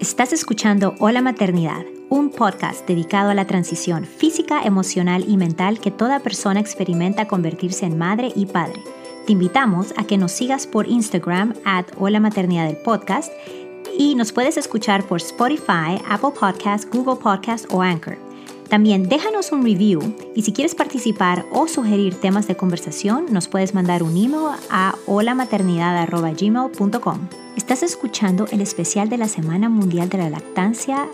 Estás escuchando Hola Maternidad, un podcast dedicado a la transición física, emocional y mental que toda persona experimenta convertirse en madre y padre. Te invitamos a que nos sigas por Instagram at Hola Maternidad del podcast y nos puedes escuchar por Spotify, Apple Podcasts, Google Podcasts o Anchor. También déjanos un review y si quieres participar o sugerir temas de conversación, nos puedes mandar un email a holamaternidad.gmail.com. Estás escuchando el especial de la Semana Mundial de la Lactancia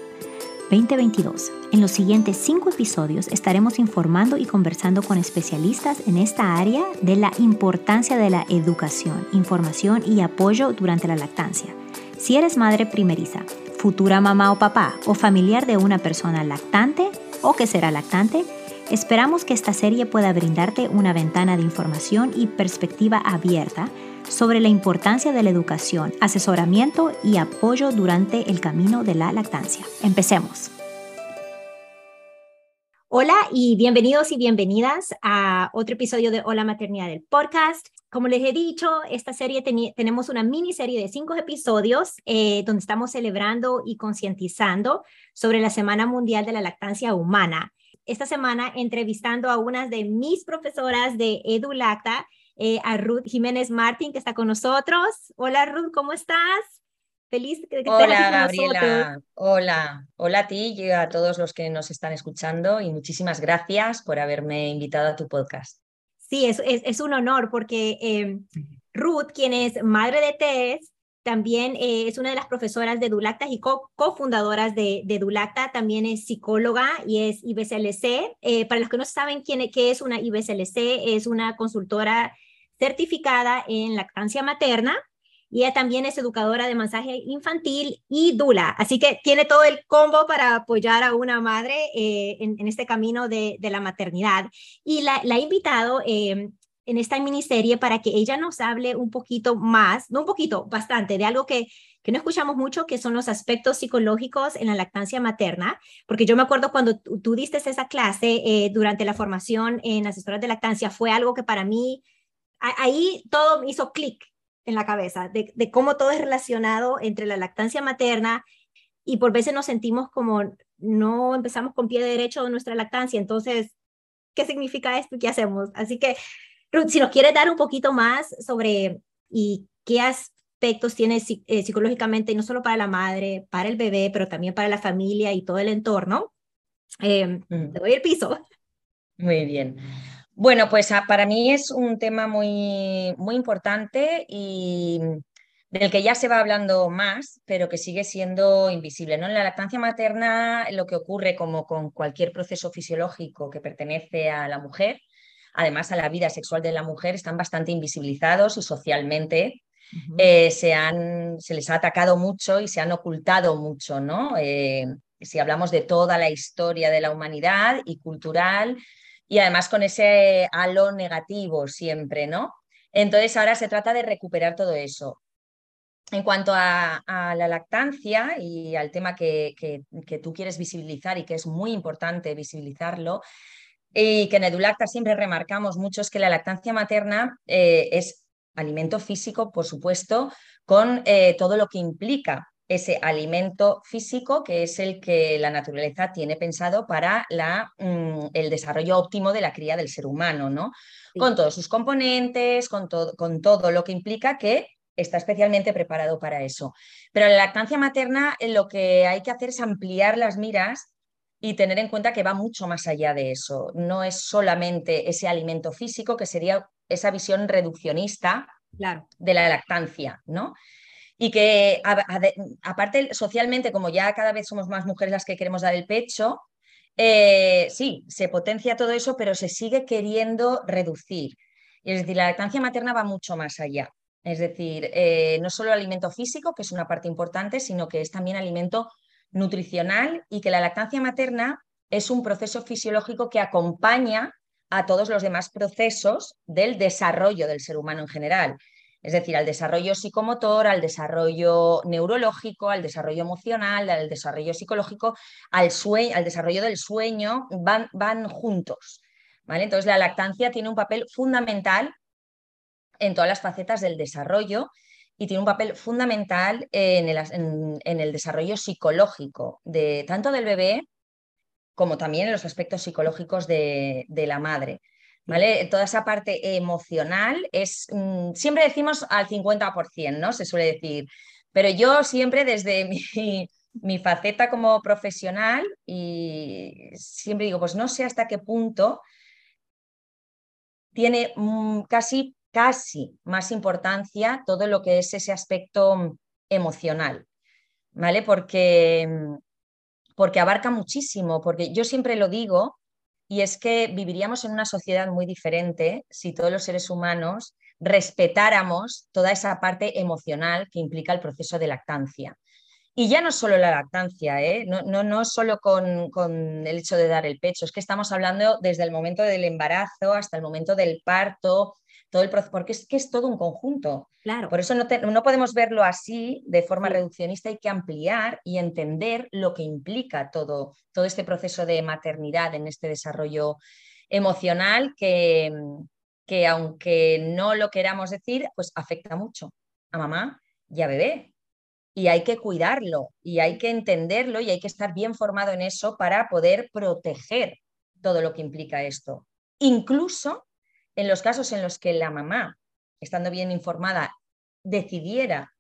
2022. En los siguientes cinco episodios estaremos informando y conversando con especialistas en esta área de la importancia de la educación, información y apoyo durante la lactancia. Si eres madre primeriza, futura mamá o papá o familiar de una persona lactante, o que será lactante, esperamos que esta serie pueda brindarte una ventana de información y perspectiva abierta sobre la importancia de la educación, asesoramiento y apoyo durante el camino de la lactancia. Empecemos. Hola y bienvenidos y bienvenidas a otro episodio de Hola Maternidad del podcast. Como les he dicho, esta serie tenemos una miniserie de cinco episodios eh, donde estamos celebrando y concientizando sobre la Semana Mundial de la Lactancia Humana. Esta semana entrevistando a una de mis profesoras de EduLacta, eh, a Ruth Jiménez Martín, que está con nosotros. Hola Ruth, ¿cómo estás? Feliz de que Hola Gabriela, hola, hola a ti y a todos los que nos están escuchando y muchísimas gracias por haberme invitado a tu podcast. Sí, es, es, un honor porque eh, Ruth, quien es madre de Tess, también eh, es una de las profesoras de Dulacta y cofundadoras de, de, Dulacta, también es psicóloga y es IBCLC. Eh, para los que no saben quién, qué es una IBCLC, es una consultora certificada en lactancia materna y ella también es educadora de masaje infantil y Dula. Así que tiene todo el combo para apoyar a una madre eh, en, este camino de, la maternidad. Y la, la he invitado en esta miniserie para que ella nos hable un poquito más, no un poquito, bastante, de algo que, que no escuchamos mucho, que son los aspectos psicológicos en la lactancia materna, porque yo me acuerdo cuando tú, diste esa clase eh, durante la formación en asesoras de lactancia, fue algo que para mí, ahí todo hizo clic en la cabeza, de, de cómo todo es relacionado entre la lactancia materna y por veces nos sentimos como no empezamos con pie derecho de nuestra lactancia, entonces, ¿qué significa esto? ¿Qué hacemos? Así que Ruth, si nos quieres dar un poquito más sobre y qué aspectos tiene eh, psicológicamente, no solo para la madre, para el bebé, pero también para la familia y todo el entorno, eh, te doy el piso. Muy bien. Bueno, pues ah, para mí es un tema muy, muy importante y del que ya se va hablando más, pero que sigue siendo invisible. ¿no? En la lactancia materna, lo que ocurre como con cualquier proceso fisiológico que pertenece a la mujer, además a la vida sexual de la mujer, están bastante invisibilizados y socialmente eh, se, han, se, les ha atacado mucho y se han ocultado mucho, ¿no? Eh, si hablamos de toda la historia de la humanidad y cultural, y además con ese halo negativo siempre, ¿no? Entonces ahora se trata de recuperar todo eso. En cuanto a, la lactancia y al tema que, que, tú quieres visibilizar y que es muy importante visibilizarlo, y que en Edulacta siempre remarcamos mucho es que la lactancia materna eh, es alimento físico, por supuesto, con eh, todo lo que implica ese alimento físico que es el que la naturaleza tiene pensado para la, mm, el desarrollo óptimo de la cría del ser humano, ¿no? Con todos sus componentes, con, con todo lo que implica que está especialmente preparado para eso. Pero la lactancia materna eh, lo que hay que hacer es ampliar las miras y tener en cuenta que va mucho más allá de eso. No es solamente ese alimento físico, que sería esa visión reduccionista de la lactancia, ¿no? Y que aparte socialmente, como ya cada vez somos más mujeres las que queremos dar el pecho, eh, sí, se potencia todo eso, pero se sigue queriendo reducir. Es decir, la lactancia materna va mucho más allá. Es decir, eh, no solo alimento físico, que es una parte importante, sino que es también alimento nutricional y que la lactancia materna es un proceso fisiológico que acompaña a todos los demás procesos del desarrollo del ser humano en general. Es decir, al desarrollo psicomotor, al desarrollo neurológico, al desarrollo emocional, al desarrollo psicológico, al, al desarrollo del sueño, van, van juntos. ¿vale? Entonces, la lactancia tiene un papel fundamental en todas las facetas del desarrollo y tiene un papel fundamental en el, desarrollo psicológico de tanto del bebé como también en los aspectos psicológicos de, la madre. ¿Vale? Toda esa parte emocional es, mm, siempre decimos al 50%, ¿no? Se suele decir, pero yo siempre desde mi, faceta como profesional y siempre digo, pues no sé hasta qué punto tiene mm, casi, casi más importancia todo lo que es ese aspecto emocional, ¿vale? Porque, mm, porque abarca muchísimo, porque yo siempre lo digo, y es que viviríamos en una sociedad muy diferente si todos los seres humanos respetáramos toda esa parte emocional que implica el proceso de lactancia. Y ya no solo la lactancia, ¿eh? no, no, no solo con, con, el hecho de dar el pecho, es que estamos hablando desde el momento del embarazo hasta el momento del parto, todo el proceso, porque es que es todo un conjunto. Claro. Por eso no, no podemos verlo así de forma reduccionista, hay que ampliar y entender lo que implica todo, todo este proceso de maternidad en este desarrollo emocional que, que aunque no lo queramos decir, pues afecta mucho a mamá y a bebé y hay que cuidarlo y hay que entenderlo y hay que estar bien formado en eso para poder proteger todo lo que implica esto. Incluso en los casos en los que la mamá, estando bien informada, decidiera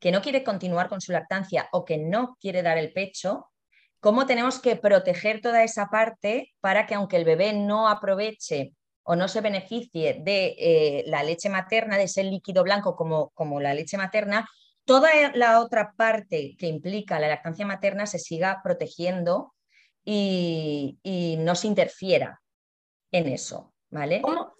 que no quiere continuar con su lactancia o que no quiere dar el pecho, cómo tenemos que proteger toda esa parte para que aunque el bebé no aproveche o no se beneficie de eh, la leche materna, de ese líquido blanco como, como la leche materna, toda la otra parte que implica la lactancia materna se siga protegiendo y, no se interfiera en eso, ¿vale? ¿Cómo,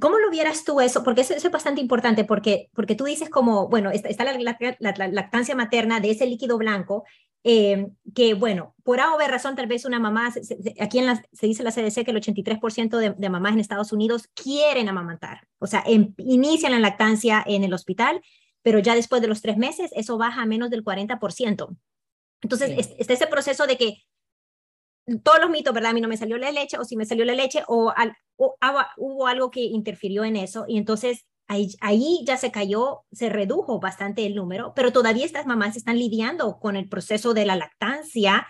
¿Cómo lo vieras tú eso? Porque eso, es bastante importante, porque, porque tú dices como, bueno, está, la, lactancia materna de ese líquido blanco, eh, que bueno, por A o B razón, tal vez una mamá, aquí en la, se dice la CDC que el 83% de, de, mamás en Estados Unidos quieren amamantar, o sea, em, inician la lactancia en el hospital pero ya después de los tres meses eso baja a menos del 40%. Entonces, está ese proceso de que todos los mitos, ¿verdad? A mí no me salió la leche, o si me salió la leche, o, hubo algo que interfirió en eso, y entonces ahí, ahí, ya se cayó, se redujo bastante el número, pero todavía estas mamás están lidiando con el proceso de la lactancia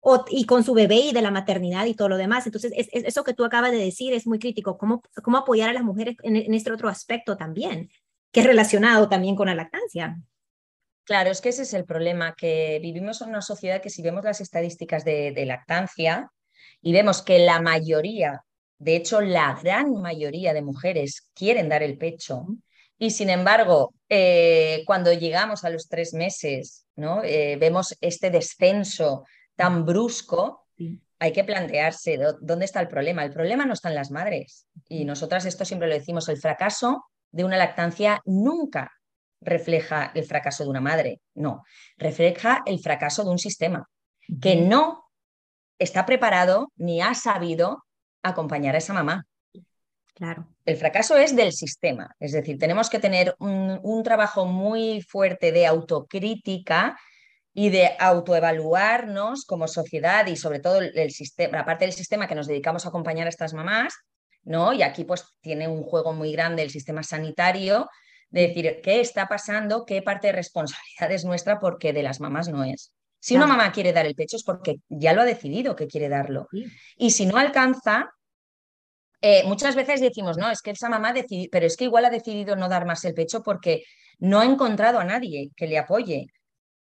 o, y con su bebé y de la maternidad y todo lo demás. Entonces, es, eso que tú acabas de decir es muy crítico, cómo, cómo apoyar a las mujeres en, en este otro aspecto también que es relacionado también con la lactancia. Claro, es que ese es el problema, que vivimos en una sociedad que si vemos las estadísticas de, lactancia y vemos que la mayoría, de hecho la gran mayoría de mujeres quieren dar el pecho y sin embargo eh, cuando llegamos a los tres meses ¿no? Eh, vemos este descenso tan brusco, hay que plantearse dónde está el problema. El problema no está en las madres y nosotras esto siempre lo decimos, el fracaso de una lactancia nunca refleja el fracaso de una madre, no, refleja el fracaso de un sistema que no está preparado ni ha sabido acompañar a esa mamá. Claro. El fracaso es del sistema, es decir, tenemos que tener un, trabajo muy fuerte de autocrítica y de autoevaluarnos como sociedad y sobre todo el sistema, la parte del sistema que nos dedicamos a acompañar a estas mamás, ¿no? Y aquí pues tiene un juego muy grande el sistema sanitario de decir qué está pasando, qué parte de responsabilidad es nuestra porque de las mamás no es. Si una mamá quiere dar el pecho es porque ya lo ha decidido que quiere darlo. Y si no alcanza, eh, muchas veces decimos, no, es que esa mamá decidió, pero es que igual ha decidido no dar más el pecho porque no ha encontrado a nadie que le apoye.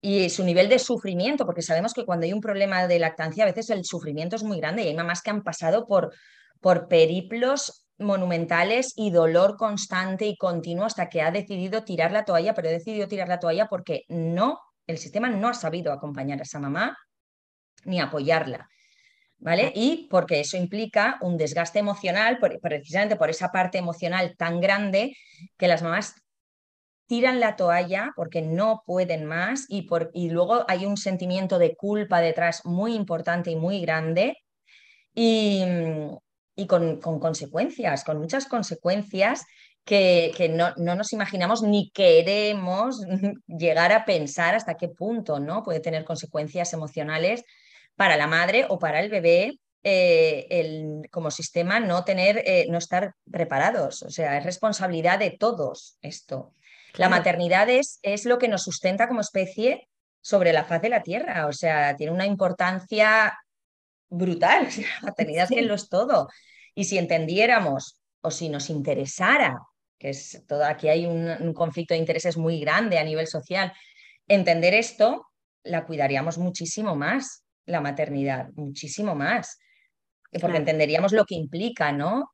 Y su nivel de sufrimiento, porque sabemos que cuando hay un problema de lactancia, a veces el sufrimiento es muy grande y hay mamás que han pasado por, por periplos monumentales y dolor constante y continuo hasta que ha decidido tirar la toalla, pero ha decidido tirar la toalla porque no, el sistema no ha sabido acompañar a esa mamá ni apoyarla. ¿Vale? Y porque eso implica un desgaste emocional, precisamente por esa parte emocional tan grande que las mamás tiran la toalla porque no pueden más y, por, y luego hay un sentimiento de culpa detrás muy importante y muy grande. Y, y con, consecuencias, con muchas consecuencias que, no, nos imaginamos ni queremos llegar a pensar hasta qué punto ¿no? puede tener consecuencias emocionales para la madre o para el bebé eh, el, como sistema no tener, eh, no estar preparados. O sea, es responsabilidad de todos esto. La maternidad es, es lo que nos sustenta como especie sobre la faz de la Tierra, o sea, tiene una importancia brutal, la maternidad es que lo es todo. Y si entendiéramos o si nos interesara, que es todo, aquí hay un, conflicto de intereses muy grande a nivel social, entender esto, la cuidaríamos muchísimo más, la maternidad, muchísimo más, porque entenderíamos lo que implica, ¿no?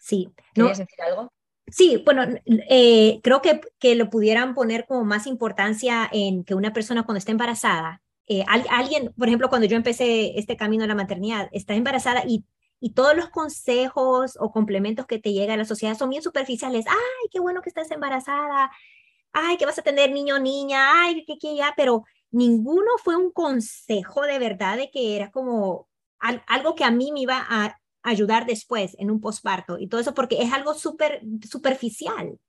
Sí. ¿Quieres decir algo? Sí, bueno, eh, creo que, que lo pudieran poner como más importancia en que una persona cuando está embarazada, eh, alguien, por ejemplo, cuando yo empecé este camino a la maternidad, está embarazada y, y todos los consejos o complementos que te llega a la sociedad son bien superficiales. Ay, qué bueno que estás embarazada. Ay, que vas a tener niño o niña. Ay, que, que ya, pero ninguno fue un consejo de verdad de que era como algo que a mí me iba a ayudar después en un posparto y todo eso porque es algo súper superficial.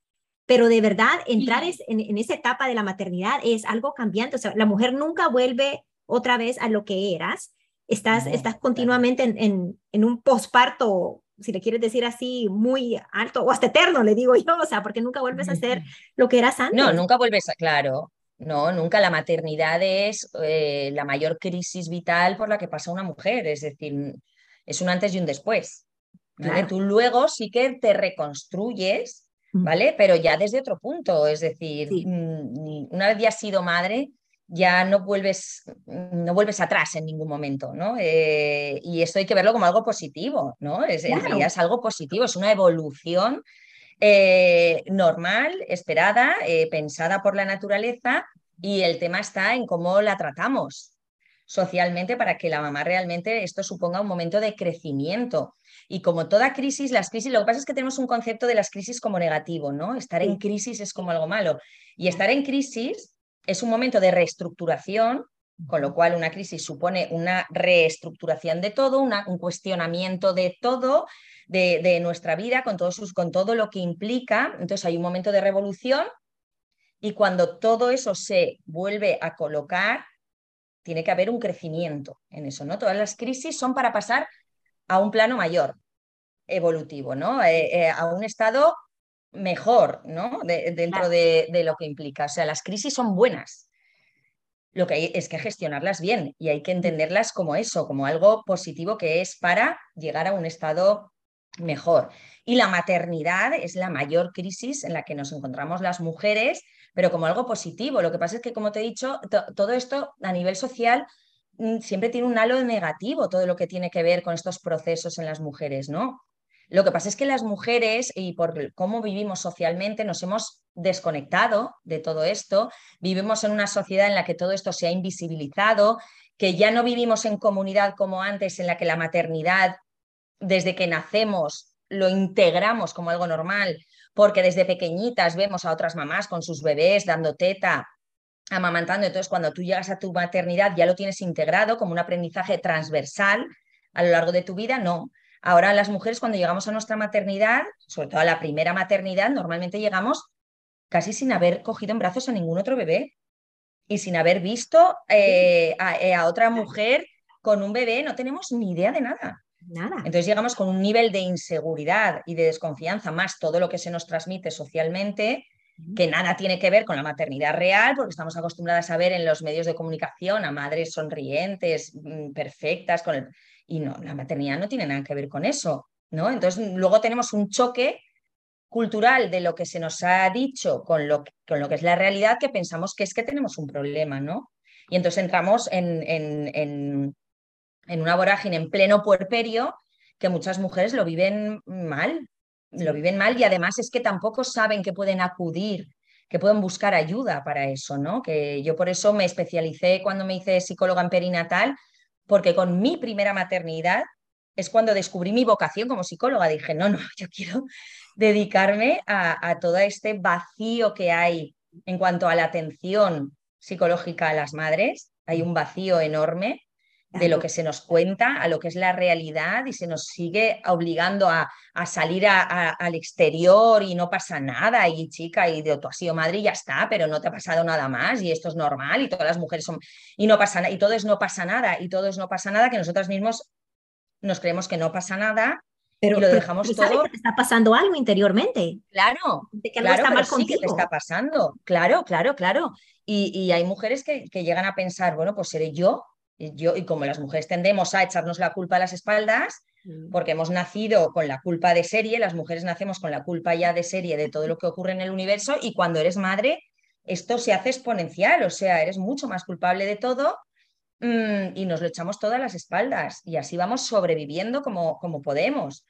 Pero de verdad, entrar en, esa etapa de la maternidad es algo cambiante. O sea, la mujer nunca vuelve otra vez a lo que eras. Estás, estás continuamente en, en, un posparto, si le quieres decir así, muy alto o hasta eterno, le digo yo, o sea, porque nunca vuelves a ser lo que eras antes. No, nunca vuelves a, claro, no, nunca la maternidad es eh, la mayor crisis vital por la que pasa una mujer, es decir, es un antes y un después. Tú luego sí que te reconstruyes, ¿vale? Pero ya desde otro punto, es decir, una vez ya has sido madre, ya no vuelves, no vuelves atrás en ningún momento, ¿no? Eh, y esto hay que verlo como algo positivo, ¿no? Es, algo positivo, es una evolución eh, normal, esperada, eh, pensada por la naturaleza y el tema está en cómo la tratamos socialmente para que la mamá realmente esto suponga un momento de crecimiento. Y como toda crisis, las crisis, lo que pasa es que tenemos un concepto de las crisis como negativo, ¿no? Estar en crisis es como algo malo. Y estar en crisis es un momento de reestructuración, con lo cual una crisis supone una reestructuración de todo, un cuestionamiento de todo, de, nuestra vida, con, sus, con todo lo que implica. Entonces hay un momento de revolución y cuando todo eso se vuelve a colocar, tiene que haber un crecimiento en eso, ¿no? Todas las crisis son para pasar a un plano mayor, evolutivo, ¿no? Eh, eh, a un estado mejor, ¿no? dentro de, lo que implica. O sea, las crisis son buenas. Lo que hay es que gestionarlas bien y hay que entenderlas como eso, como algo positivo que es para llegar a un estado mejor. Y la maternidad es la mayor crisis en la que nos encontramos las mujeres pero como algo positivo. Lo que pasa es que, como te he dicho, todo esto a nivel social mm, siempre tiene un halo negativo, todo lo que tiene que ver con estos procesos en las mujeres, ¿no? Lo que pasa es que las mujeres, y por cómo vivimos socialmente, nos hemos desconectado de todo esto. Vivimos en una sociedad en la que todo esto se ha invisibilizado, que ya no vivimos en comunidad como antes, en la que la maternidad, desde que nacemos, lo integramos como algo normal porque desde pequeñitas vemos a otras mamás con sus bebés dando teta, amamantando. Entonces, cuando tú llegas a tu maternidad ya lo tienes integrado como un aprendizaje transversal a lo largo de tu vida. No. Ahora las mujeres cuando llegamos a nuestra maternidad, sobre todo a la primera maternidad, normalmente llegamos casi sin haber cogido en brazos a ningún otro bebé y sin haber visto eh, eh, a otra mujer con un bebé, no tenemos ni idea de nada. Nada. Entonces llegamos con un nivel de inseguridad y de desconfianza, más todo lo que se nos transmite socialmente, que nada tiene que ver con la maternidad real, porque estamos acostumbradas a ver en los medios de comunicación a madres sonrientes, mm, perfectas, con y no, la maternidad no tiene nada que ver con eso, ¿no? Entonces luego tenemos un choque cultural de lo que se nos ha dicho con lo, con lo que es la realidad que pensamos que es que tenemos un problema, ¿no? Y entonces entramos en, en en una vorágine en pleno puerperio que muchas mujeres lo viven mal, lo viven mal y además es que tampoco saben que pueden acudir, que pueden buscar ayuda para eso, ¿no? Que yo por eso me especialicé cuando me hice psicóloga en perinatal, porque con mi primera maternidad es cuando descubrí mi vocación como psicóloga. Dije, no, no, yo quiero dedicarme a, todo este vacío que hay en cuanto a la atención psicológica a las madres. Hay un vacío enorme de lo que se nos cuenta a lo que es la realidad y se nos sigue obligando a, salir al exterior y no pasa nada y chica y de tú has sido madre y ya está, pero no te ha pasado nada más y esto es normal y todas las mujeres son y no pasa y todo es no pasa nada y todo es no pasa nada que nosotras mismos nos creemos que no pasa nada Pero, y lo dejamos todo. Que está pasando algo interiormente. Claro, que claro, está mal sí que te está pasando. Claro, claro, claro. Y, y hay mujeres que, que, llegan a pensar, bueno, pues seré yo. Y, yo. y como las mujeres tendemos a echarnos la culpa a las espaldas, mm. porque hemos nacido con la culpa de serie, las mujeres nacemos con la culpa ya de serie de todo lo que ocurre en el universo, y cuando eres madre, esto se hace exponencial, o sea, eres mucho más culpable de todo mm, y nos lo echamos todas las espaldas y así vamos sobreviviendo como, como podemos,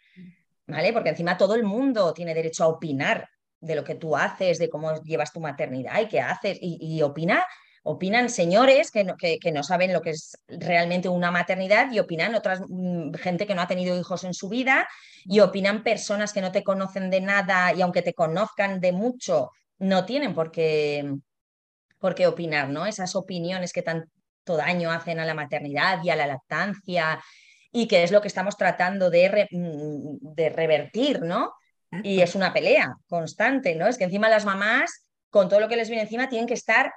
¿vale? Porque encima todo el mundo tiene derecho a opinar de lo que tú haces, de cómo llevas tu maternidad y qué haces, y, opina, opinan señores que no, que, no, saben lo que es realmente una maternidad y opinan otras mm, gente que no ha tenido hijos en su vida y opinan personas que no te conocen de nada y aunque te conozcan de mucho, no tienen por qué, opinar, ¿no? Esas opiniones que tanto daño hacen a la maternidad y a la lactancia y que es lo que estamos tratando de, mm, de revertir, ¿no? Y es una pelea constante, ¿no? Es que encima las mamás, con todo lo que les viene encima, tienen que estar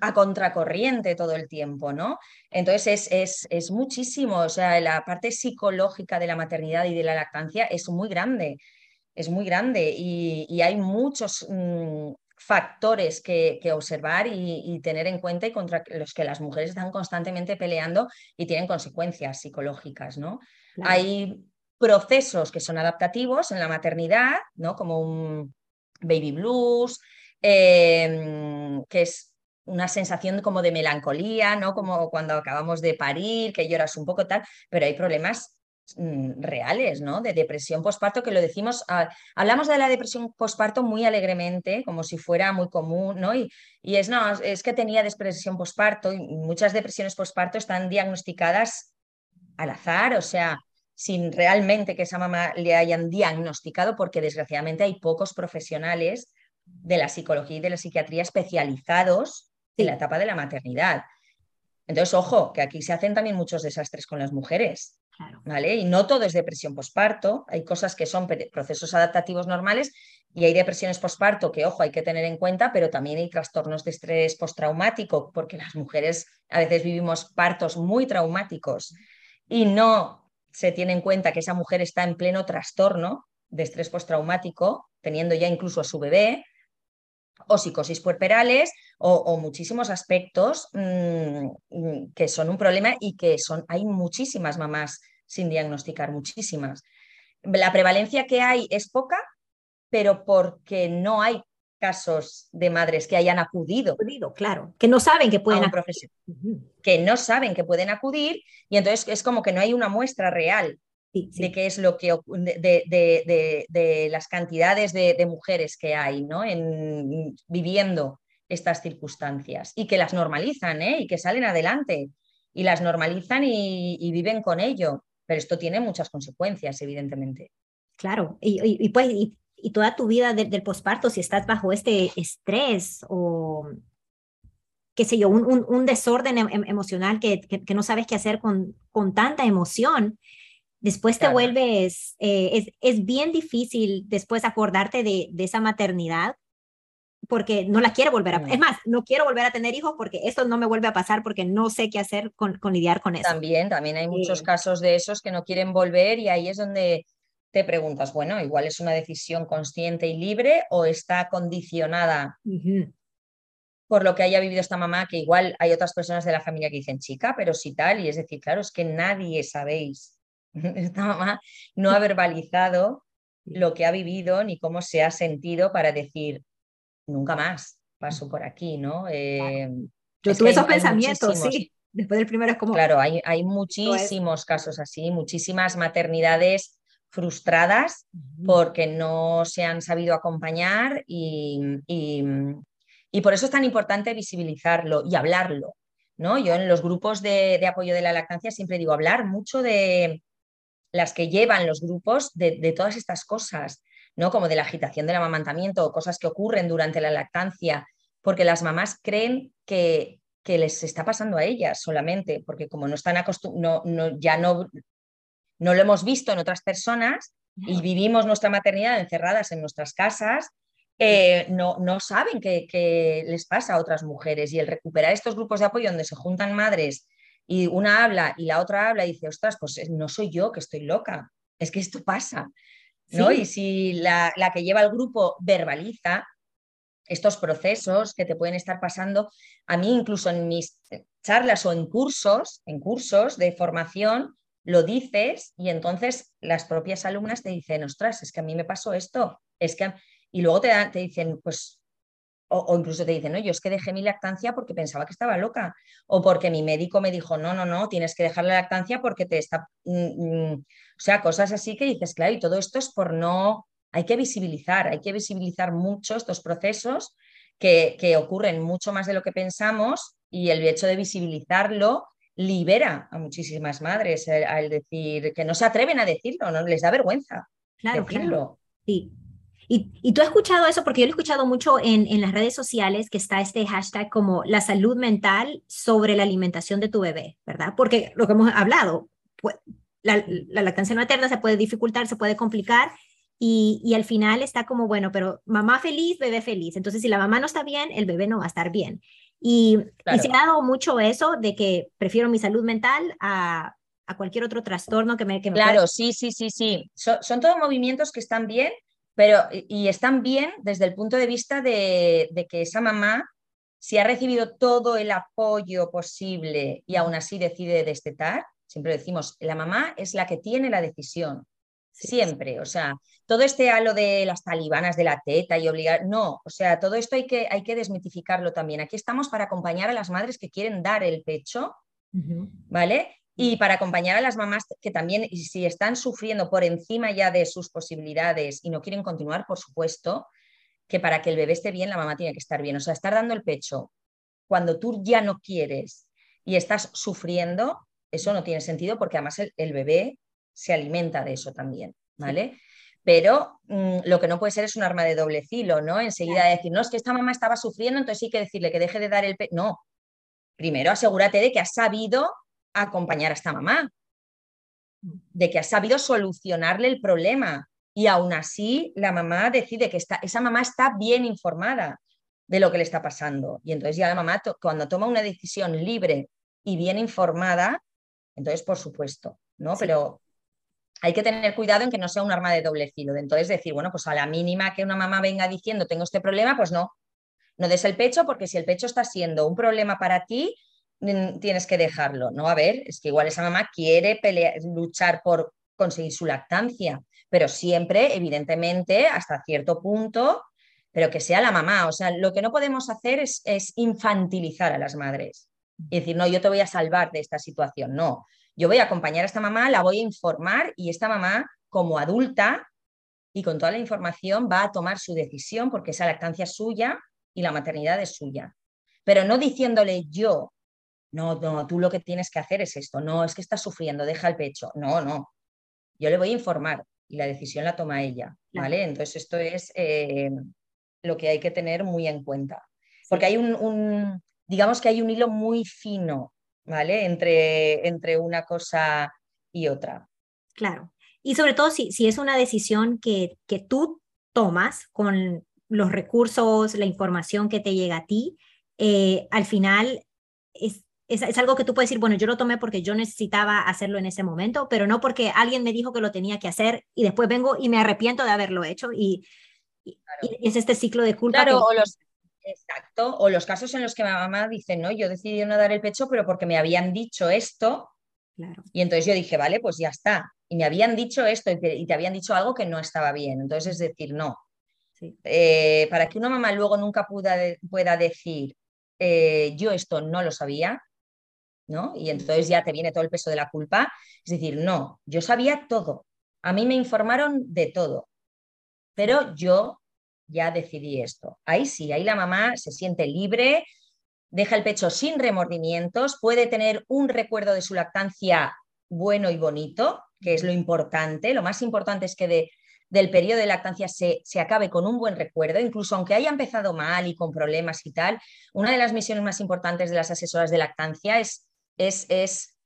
a contracorriente todo el tiempo, ¿no? Entonces es, es, es, muchísimo, o sea, la parte psicológica de la maternidad y de la lactancia es muy grande es muy grande y, hay muchos mm, factores que, observar y, tener en cuenta y contra los que las mujeres están constantemente peleando y tienen consecuencias psicológicas, ¿no? Hay procesos que son adaptativos en la maternidad, ¿no? Como un baby blues, em, que es una sensación como de melancolía, ¿no? Como cuando acabamos de parir, que lloras un poco tal, pero hay problemas Mm, reales, ¿no? De depresión postparto, que lo decimos, ah, hablamos de la depresión postparto muy alegremente, como si fuera muy común, ¿no? Y, y, es, no, es que tenía depresión postparto y muchas depresiones postparto están diagnosticadas al azar, o sea, sin realmente que esa mamá le hayan diagnosticado, porque desgraciadamente hay pocos profesionales de la psicología y de la psiquiatría especializados en la etapa de la maternidad. Entonces, ojo, que aquí se hacen también muchos desastres con las mujeres. ¿vale? Y no todo es depresión posparto, hay cosas que son procesos adaptativos normales y hay depresiones posparto que, ojo, hay que tener en cuenta, pero también hay trastornos de estrés postraumático, porque las mujeres a veces vivimos partos muy traumáticos y no se tiene en cuenta que esa mujer está en pleno trastorno de estrés postraumático, teniendo ya incluso a su bebé, o psicosis puerperales o, muchísimos aspectos mm, mm, que son un problema y que son, hay muchísimas mamás sin diagnosticar, muchísimas. La prevalencia que hay es poca, pero porque no hay casos de madres que hayan acudido. Claro, que no saben que pueden acudir. Que no saben que pueden acudir y entonces es como que no hay una muestra real de qué es lo que de, de, las cantidades de, mujeres que hay ¿no? en, viviendo estas circunstancias y que las normalizan ¿eh? y que salen adelante y las normalizan y, viven con ello. Pero esto tiene muchas consecuencias, evidentemente. Claro, y, pues, y, toda tu vida del posparto, si estás bajo este estrés o qué sé yo, un, un, desorden em, em, emocional que, que, no sabes qué hacer con, con tanta emoción, Después te vuelves, eh, es, es, bien difícil después acordarte de, de, esa maternidad porque no la quiero volver a, es más, no quiero volver a tener hijos porque esto no me vuelve a pasar porque no sé qué hacer con, con lidiar con eso. También, también hay muchos casos de esos que no quieren volver y ahí es donde te preguntas, bueno, igual es una decisión consciente y libre o está condicionada por lo que haya vivido esta mamá, que igual hay otras personas de la familia que dicen, chica, pero si tal, y es decir, claro, es que nadie sabéis esta mamá no ha verbalizado lo que ha vivido ni cómo se ha sentido para decir, nunca más paso por aquí, ¿no? Eh, Yo tuve esos pensamientos, sí. Después del primero es como... Claro, hay, hay muchísimos casos así, muchísimas maternidades frustradas porque no se han sabido acompañar y, y, por eso es tan importante visibilizarlo y hablarlo. ¿no? Yo en los grupos de, de apoyo de la lactancia siempre digo hablar mucho de, las que llevan los grupos de, todas estas cosas, ¿no? Como de la agitación del amamantamiento o cosas que ocurren durante la lactancia, porque las mamás creen que, que les está pasando a ellas solamente, porque como no están acostumbradas, no, ya no, no lo hemos visto en otras personas y vivimos nuestra maternidad encerradas en nuestras casas, eh, no, no, saben qué les pasa a otras mujeres. Y el recuperar estos grupos de apoyo donde se juntan madres y una habla y la otra habla y dice, ostras, pues no soy yo que estoy loca, es que esto pasa, ¿no? Y si la, la que lleva el grupo verbaliza, estos procesos que te pueden estar pasando. A mí incluso en mis charlas o en cursos, en cursos de formación, lo dices y entonces las propias alumnas te dicen, ostras, es que a mí me pasó esto, es que... Y luego te, te dicen, pues, o, incluso te dicen, no, yo es que dejé mi lactancia porque pensaba que estaba loca, o porque mi médico me dijo, no, no, no, tienes que dejar la lactancia porque te está... Mm, mm". o sea, cosas así que dices, claro, y todo esto es por no hay que visibilizar, hay que visibilizar mucho estos procesos que, ocurren mucho más de lo que pensamos y el hecho de visibilizarlo libera a muchísimas madres al decir que no se atreven a decirlo, no les da vergüenza claro, decirlo. Sí. Y, tú has escuchado eso porque yo lo he escuchado mucho en, las redes sociales que está este hashtag como la salud mental sobre la alimentación de tu bebé, ¿verdad? Porque lo que hemos hablado, pues, la, la lactancia materna se puede dificultar, se puede complicar y, al final está como, bueno, pero mamá feliz, bebé feliz. Entonces, si la mamá no está bien, el bebé no va a estar bien. Y, se ha dado mucho eso de que prefiero mi salud mental a, cualquier otro trastorno que me... Que claro, sí, sí, sí, sí. son todos movimientos que están bien, pero y están bien desde el punto de vista de, de que esa mamá, si ha recibido todo el apoyo posible y aún así decide destetar, siempre decimos, la mamá es la que tiene la decisión. Siempre, o sea, todo este halo de las talibanas de la teta y obligar, no, o sea, todo esto hay que, hay que desmitificarlo también. Aquí estamos para acompañar a las madres que quieren dar el pecho, ¿vale? Y para acompañar a las mamás que también, si están sufriendo por encima ya de sus posibilidades y no quieren continuar, por supuesto, que para que el bebé esté bien, la mamá tiene que estar bien. O sea, estar dando el pecho cuando tú ya no quieres y estás sufriendo, eso no tiene sentido porque además el bebé se alimenta de eso también, ¿vale? Pero mm, lo que no puede ser es un arma de doble filo, ¿no? Enseguida decir, no, es que esta mamá estaba sufriendo, entonces sí que decirle que deje de dar el... no, primero asegúrate de que has sabido acompañar a esta mamá, de que has sabido solucionarle el problema y aún así la mamá decide que está, esa mamá está bien informada de lo que le está pasando. Y entonces ya la mamá, cuando toma una decisión libre y bien informada, entonces por supuesto, ¿no? Pero hay que tener cuidado en que no sea un arma de doble filo. De entonces decir, bueno, pues a la mínima que una mamá venga diciendo tengo este problema, pues no, no des el pecho porque si el pecho está siendo un problema para ti, tienes que dejarlo. No, a ver, es que igual esa mamá quiere pelear, luchar por conseguir su lactancia, pero siempre, evidentemente, hasta cierto punto, pero que sea la mamá. O sea, lo que no podemos hacer es, es infantilizar a las madres y decir, no, yo te voy a salvar de esta situación. No, yo voy a acompañar a esta mamá, la voy a informar y esta mamá, como adulta y con toda la información, va a tomar su decisión porque esa lactancia es suya y la maternidad es suya. Pero no diciéndole yo, no, no, tú lo que tienes que hacer es esto, no, es que estás sufriendo, deja el pecho. No, no. Yo le voy a informar y la decisión la toma ella, ¿vale? Entonces esto es eh, lo que hay que tener muy en cuenta. Porque hay un, digamos que hay un hilo muy fino ¿vale? Entre, entre una cosa y otra. Claro. Y sobre todo si, si es una decisión que, que tú tomas con los recursos, la información que te llega a ti, eh, al final es, es, algo que tú puedes decir, bueno, yo lo tomé porque yo necesitaba hacerlo en ese momento, pero no porque alguien me dijo que lo tenía que hacer y después vengo y me arrepiento de haberlo hecho y, es este ciclo de culpa. Claro, o los, Exacto, o los casos en los que mi mamá dice, no, yo decidí no dar el pecho, pero porque me habían dicho esto, y entonces yo dije, vale, pues ya está, y me habían dicho esto y te, habían dicho algo que no estaba bien, entonces es decir, no. Eh, para que una mamá luego nunca pueda, pueda decir, eh, yo esto no lo sabía, ¿no? Y entonces ya te viene todo el peso de la culpa, es decir, no, yo sabía todo, a mí me informaron de todo, pero yo ya decidí esto. Ahí sí, ahí la mamá se siente libre, deja el pecho sin remordimientos, puede tener un recuerdo de su lactancia bueno y bonito, que es lo importante. Lo más importante es que de, del periodo de lactancia se, se, acabe con un buen recuerdo, incluso aunque haya empezado mal y con problemas y tal. Una de las misiones más importantes de las asesoras de lactancia es, es, es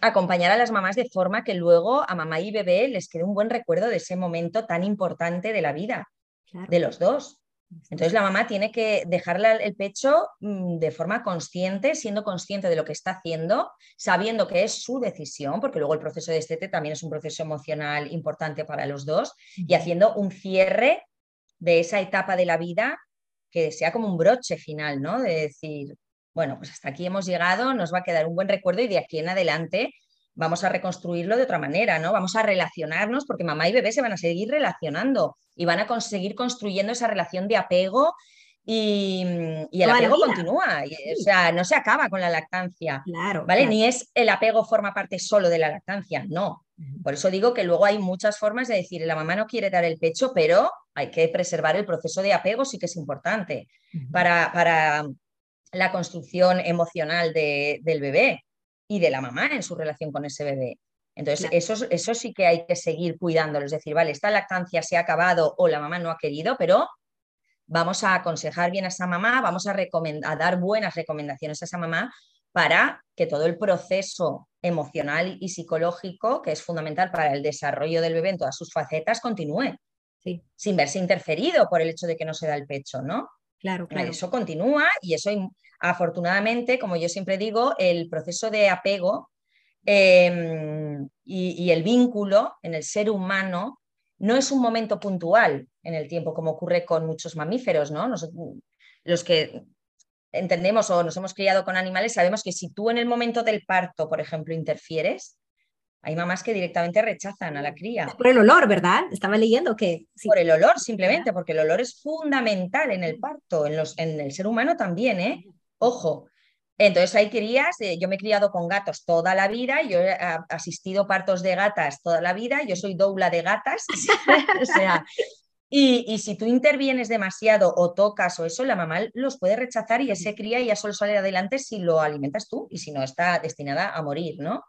acompañar a las mamás de forma que luego a mamá y bebé les quede un buen recuerdo de ese momento tan importante de la vida de los dos. Entonces la mamá tiene que dejarle el pecho mm, de forma consciente, siendo consciente de lo que está haciendo, sabiendo que es su decisión, porque luego el proceso de estete también es un proceso emocional importante para los dos, y haciendo un cierre de esa etapa de la vida que sea como un broche final, ¿no? De decir, bueno, pues hasta aquí hemos llegado, nos va a quedar un buen recuerdo y de aquí en adelante vamos a reconstruirlo de otra manera, ¿no? Vamos a relacionarnos porque mamá y bebé se van a seguir relacionando y van a conseguir construyendo esa relación de apego y, el apego continúa, o sea, no se acaba con la lactancia, claro, ¿vale? Ni es el apego forma parte solo de la lactancia, no. Por eso digo que luego hay muchas formas de decir, la mamá no quiere dar el pecho, pero hay que preservar el proceso de apego, sí que es importante para, para la construcción emocional del bebé y de la mamá en su relación con ese bebé. Entonces, eso, eso sí que hay que seguir cuidándolo. Es decir, vale, esta lactancia se ha acabado o la mamá no ha querido, pero vamos a aconsejar bien a esa mamá, vamos a, a dar buenas recomendaciones a esa mamá para que todo el proceso emocional y psicológico, que es fundamental para el desarrollo del bebé en todas sus facetas, continúe. Sí. Sin verse interferido por el hecho de que no se da el pecho, ¿no? Claro, claro. Eso continúa y eso, afortunadamente, como yo siempre digo, el proceso de apego em, y, el vínculo en el ser humano no es un momento puntual en el tiempo, como ocurre con muchos mamíferos, ¿no? los que entendemos o nos hemos criado con animales, sabemos que si tú en el momento del parto, por ejemplo, interfieres, hay mamás que directamente rechazan a la cría. Por el olor, ¿verdad? Estaba leyendo que... Por el olor, simplemente, porque el olor es fundamental en el parto, en, los, en el ser humano también, ¿eh? Ojo. Entonces hay crías, eh, yo me he criado con gatos toda la vida, yo he asistido partos de gatas toda la vida, yo soy doula de gatas, o sea, y, y, si tú intervienes demasiado o tocas o eso, la mamá los puede rechazar y ese cría ya solo sale adelante si lo alimentas tú y si no está destinada a morir, ¿no?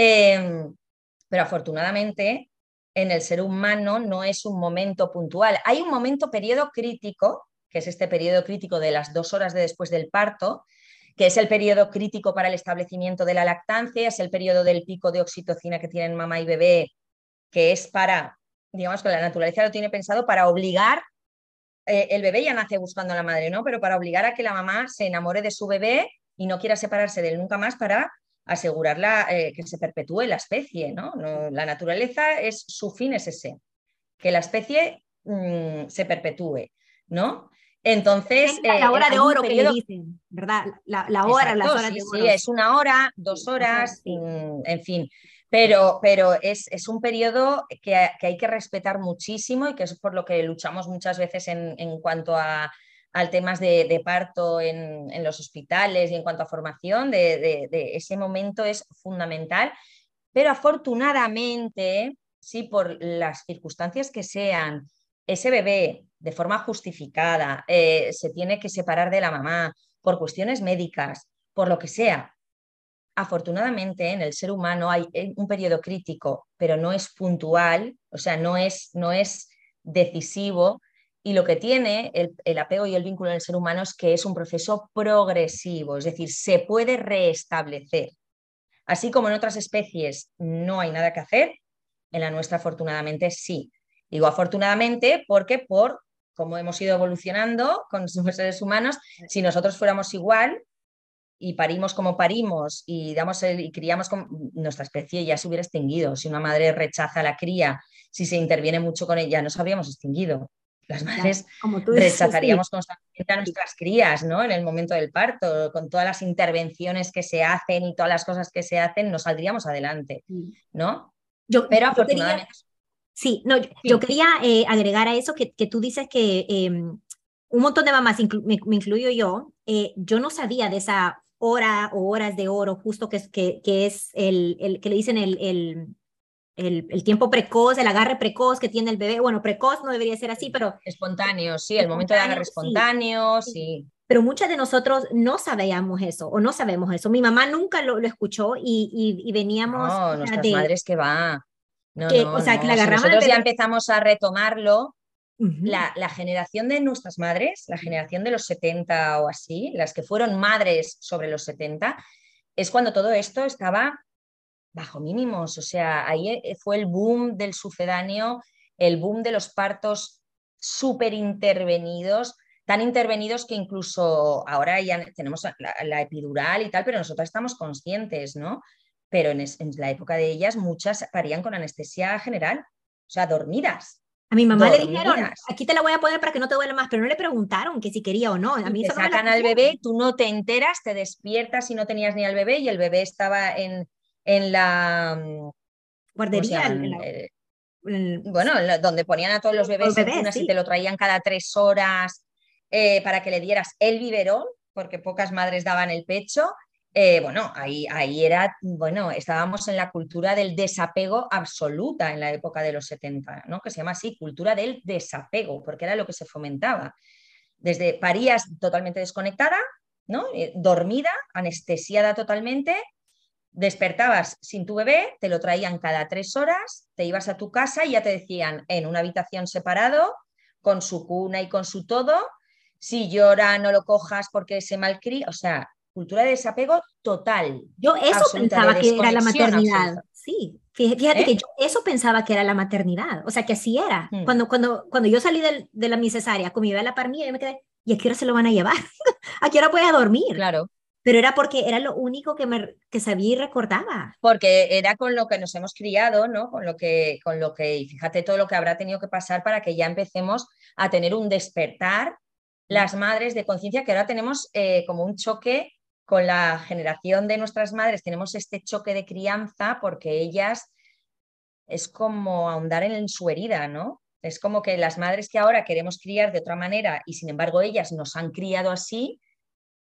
Em, pero afortunadamente en el ser humano no es un momento puntual. Hay un momento, periodo crítico, que es este periodo crítico de las dos horas de después del parto, que es el periodo crítico para el establecimiento de la lactancia, es el periodo del pico de oxitocina que tienen mamá y bebé, que es para, digamos que la naturaleza lo tiene pensado para obligar, eh, el bebé ya nace buscando a la madre, ¿no? Pero para obligar a que la mamá se enamore de su bebé y no quiera separarse de él nunca más para asegurar eh, que se perpetúe la especie. ¿no? la naturaleza es su fin es ese, que la especie mm, se perpetúe. ¿no? Entonces. la eh, hora de oro que dicen, ¿verdad? La, hora, las horas de oro. Sí, es una hora, dos horas, en fin. Pero, pero es, es, un periodo que, hay que respetar muchísimo y que es por lo que luchamos muchas veces en, en cuanto a al temas de, parto en, los hospitales y en cuanto a formación, de, ese momento es fundamental. Pero afortunadamente, sí, por las circunstancias que sean, ese bebé de forma justificada eh, se tiene que separar de la mamá por cuestiones médicas, por lo que sea. Afortunadamente en el ser humano hay eh, un periodo crítico, pero no es puntual, o sea, no es, no es decisivo y lo que tiene el, apego y el vínculo en el ser humano es que es un proceso progresivo, es decir, se puede restablecer. Así como en otras especies no hay nada que hacer, en la nuestra afortunadamente sí. Digo afortunadamente porque por cómo hemos ido evolucionando con los seres humanos, si nosotros fuéramos igual y parimos como parimos y, damos y criamos como nuestra especie ya se hubiera extinguido. Si una madre rechaza la cría, si se interviene mucho con ella, nos habríamos extinguido. Las madres rechazaríamos constantemente a nuestras crías, ¿no? En el momento del parto, con todas las intervenciones que se hacen y todas las cosas que se hacen, no saldríamos adelante, ¿no? Yo, Pero afortunadamente. sí, no, yo, quería eh, agregar a eso que, tú dices que em, un montón de mamás, me, incluyo yo, eh, yo no sabía de esa hora o horas de oro justo que, que, que es el, el, que le dicen el, el el, tiempo precoz, el agarre precoz que tiene el bebé. Bueno, precoz no debería ser así, pero... Espontáneo, sí, el momento de agarre espontáneo, sí. Pero muchas de nosotros no sabíamos eso o no sabemos eso. Mi mamá nunca lo, escuchó y, y, veníamos... No, nuestras madres que va. No, o sea, que la nosotros ya empezamos a retomarlo. la, la, generación de nuestras madres, la generación de los 70 o así, las que fueron madres sobre los 70, es cuando todo esto estaba bajo mínimos. O sea, ahí eh, fue el boom del sucedáneo, el boom de los partos súper intervenidos, tan intervenidos que incluso ahora ya tenemos la, epidural y tal, pero nosotras estamos conscientes, ¿no? Pero en, la época de ellas muchas parían con anestesia general, o sea, dormidas. A mi mamá le dijeron, aquí te la voy a poner para que no te duele más, pero no le preguntaron que si quería o no. A mí te sacan al bebé, tú no te enteras, te despiertas y no tenías ni al bebé y el bebé estaba en, en la mm, guardería. Eh, bueno, donde ponían a todos los bebés, y te lo traían cada tres horas eh, para que le dieras el biberón, porque pocas madres daban el pecho. Eh, bueno, ahí, ahí era, bueno, estábamos en la cultura del desapego absoluta en la época de los 70, ¿no? Que se llama así, cultura del desapego, porque era lo que se fomentaba. Desde parías totalmente desconectada, ¿no? Eh, dormida, anestesiada totalmente, despertabas sin tu bebé, te lo traían cada tres horas, te ibas a tu casa y ya te decían en una habitación separado, con su cuna y con su todo, si llora, no lo cojas porque se malcría, o sea, cultura de desapego total. Yo eso pensaba que era la maternidad. Sí, fíjate que ¿Eh? yo eso pensaba que era la maternidad, o sea, que así era. Hmm. Cuando, cuando, cuando yo salí de la mi cesárea con mi bebé a la par yo me quedé, ¿y a qué hora se lo van a llevar? ¿A qué hora voy a dormir? Claro. Pero era porque era lo único que, me, que sabía y recordaba. Porque era con lo que nos hemos criado, ¿no? Con lo que, con lo que, y fíjate todo lo que habrá tenido que pasar para que ya empecemos a tener un despertar las madres de conciencia, que ahora tenemos eh, como un choque con la generación de nuestras madres, tenemos este choque de crianza porque ellas es como ahondar en su herida, ¿no? Es como que las madres que ahora queremos criar de otra manera y sin embargo ellas nos han criado así,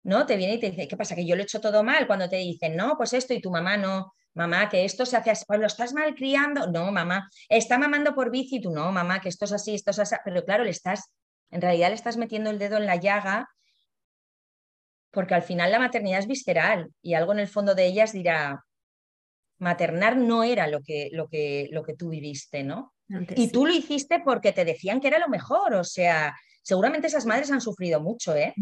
¿no? Te viene y te dice, ¿qué pasa? Que yo lo he hecho todo mal cuando te dicen, no, pues esto y tu mamá no, mamá, que esto se hace así, pues lo estás mal criando, no, mamá, está mamando por bici y tú no, mamá, que esto es así, esto es así, pero claro, le estás en realidad le estás metiendo el dedo en la llaga porque al final la maternidad es visceral y algo en el fondo de ellas dirá, maternar no era lo que, lo que, lo que tú viviste, ¿no? y tú lo hiciste porque te decían que era lo mejor, o sea, seguramente esas madres han sufrido mucho, ¿eh?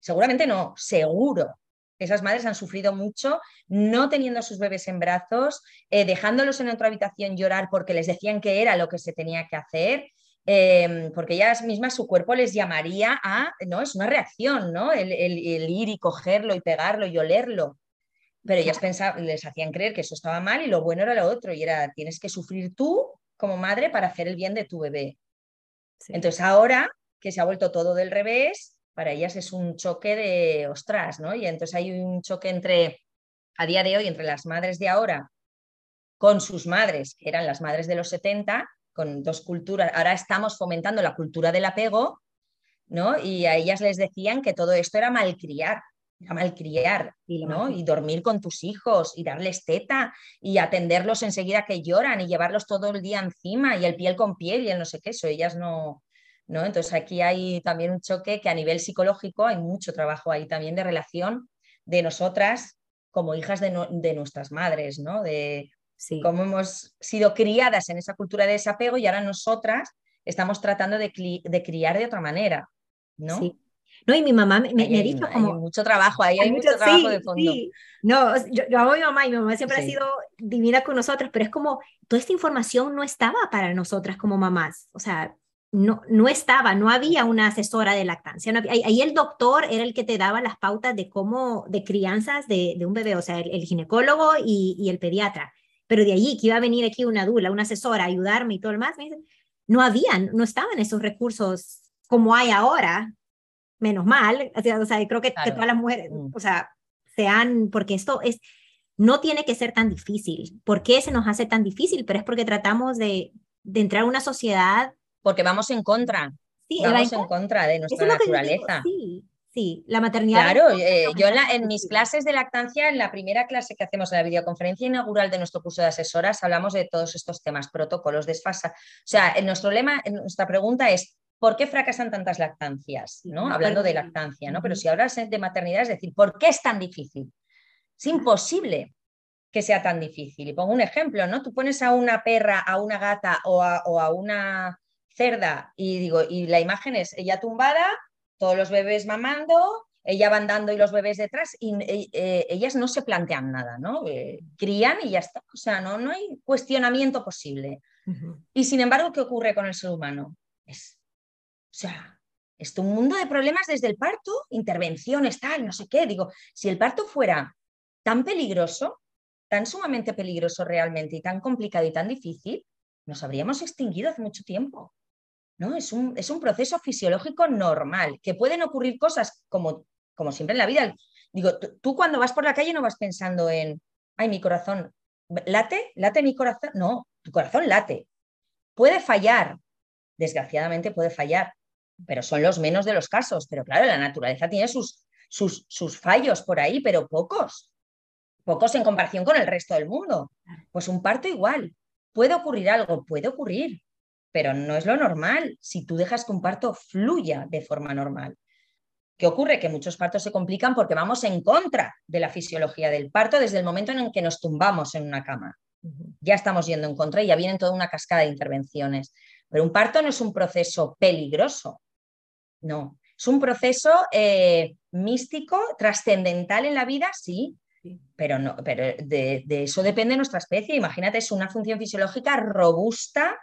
Seguramente no, seguro. Esas madres han sufrido mucho no teniendo a sus bebés en brazos, eh, dejándolos en otra habitación llorar porque les decían que era lo que se tenía que hacer Em, porque ellas mismas su cuerpo les llamaría a, ¿no? Es una reacción, ¿no? El, ir y cogerlo y pegarlo y olerlo. Pero ellas pensaban, les hacían creer que eso estaba mal y lo bueno era lo otro, y era, tienes que sufrir tú como madre para hacer el bien de tu bebé. Entonces ahora que se ha vuelto todo del revés, para ellas es un choque de ostras, ¿no? Y entonces hay un choque entre, a día de hoy, entre las madres de ahora con sus madres, que eran las madres de los 70, con dos culturas. Ahora estamos fomentando la cultura del apego, ¿no? Y a ellas les decían que todo esto era malcriar, era malcriar, ¿no? Y dormir con tus hijos y darles teta y atenderlos enseguida que lloran y llevarlos todo el día encima y el piel con piel y el no sé qué, eso ellas no, ¿no? Entonces aquí hay también un choque que a nivel psicológico hay mucho trabajo ahí también de relación de nosotras como hijas de, de nuestras madres, ¿no? De, como hemos sido criadas en esa cultura de desapego y ahora nosotras estamos tratando de, criar de otra manera, ¿no? Sí. No, y mi mamá me, ha dicho como... Hay mucho trabajo ahí, hay, mucho, trabajo de fondo. Sí. No, yo, yo, amo a mi mamá y mi mamá siempre ha sido divina con nosotras, pero es como, toda esta información no estaba para nosotras como mamás, o sea, no, no estaba, no había una asesora de lactancia. ahí, el doctor era el que te daba las pautas de cómo, de crianzas de, de un bebé, o sea, el, ginecólogo y, y, el pediatra pero de allí que iba a venir aquí una dula, una asesora a ayudarme y todo el más, me no habían, no estaban esos recursos como hay ahora, menos mal, o sea, creo que, todas las mujeres, mm. o sea, sean, porque esto es, no tiene que ser tan difícil. ¿Por qué se nos hace tan difícil? Pero es porque tratamos de, de entrar a una sociedad. Porque vamos en contra. Sí, vamos en contra de nuestra naturaleza. sí, Sí, la maternidad. Claro, eh, yo en, mis clases de lactancia, en la primera clase que hacemos en la videoconferencia inaugural de nuestro curso de asesoras, hablamos de todos estos temas, protocolos, desfasa. O sea, en nuestro lema, en nuestra pregunta es, ¿por qué fracasan tantas lactancias? ¿no? Hablando de lactancia, ¿no? Pero si hablas de maternidad, es decir, ¿por qué es tan difícil? Es imposible que sea tan difícil. Y pongo un ejemplo, ¿no? Tú pones a una perra, a una gata o a, o a una cerda y digo, y la imagen es ella tumbada todos los bebés mamando, ella va andando y los bebés detrás, y eh, eh, ellas no se plantean nada, ¿no? Eh, crían y ya está. O sea, no, no hay cuestionamiento posible. Y sin embargo, ¿qué ocurre con el ser humano? Es sea, es un mundo de problemas desde el parto, intervenciones, tal, no sé qué. Digo, si el parto fuera tan peligroso, tan sumamente peligroso realmente y tan complicado y tan difícil, nos habríamos extinguido hace mucho tiempo. ¿No? Es, un, es un proceso fisiológico normal, que pueden ocurrir cosas como, como siempre en la vida. Digo, tú cuando vas por la calle no vas pensando en, ay, mi corazón, ¿late? ¿Late mi corazón? No, tu corazón late. Puede fallar, desgraciadamente puede fallar, pero son los menos de los casos. Pero claro, la naturaleza tiene sus, sus, sus fallos por ahí, pero pocos. Pocos en comparación con el resto del mundo. Pues un parto igual. Puede ocurrir algo, puede ocurrir, pero no es lo normal si tú dejas que un parto fluya de forma normal. ¿Qué ocurre? Que muchos partos se complican porque vamos en contra de la fisiología del parto desde el momento en el que nos tumbamos en una cama. Ya estamos yendo en contra y ya vienen toda una cascada de intervenciones. Pero un parto no es un proceso peligroso, no. Es un proceso eh, místico, trascendental en la vida, sí, pero, no, pero de, de, eso depende nuestra especie. Imagínate, es una función fisiológica robusta,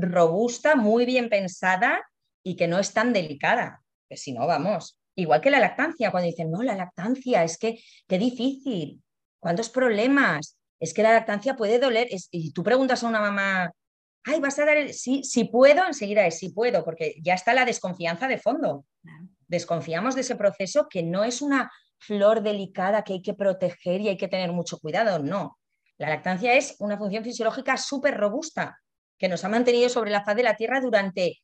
robusta, muy bien pensada y que no es tan delicada. Que si no, vamos, Igual que la lactancia, cuando dicen, no, la lactancia, es que qué difícil, cuántos problemas, es que la lactancia puede doler. y tú preguntas a una mamá, ay, vas a dar el. Sí, si puedo, enseguida es sí puedo, porque ya está la desconfianza de fondo. Desconfiamos de ese proceso que no es una flor delicada que hay que proteger y hay que tener mucho cuidado. No. La lactancia es una función fisiológica súper robusta que nos ha mantenido sobre la faz de la Tierra durante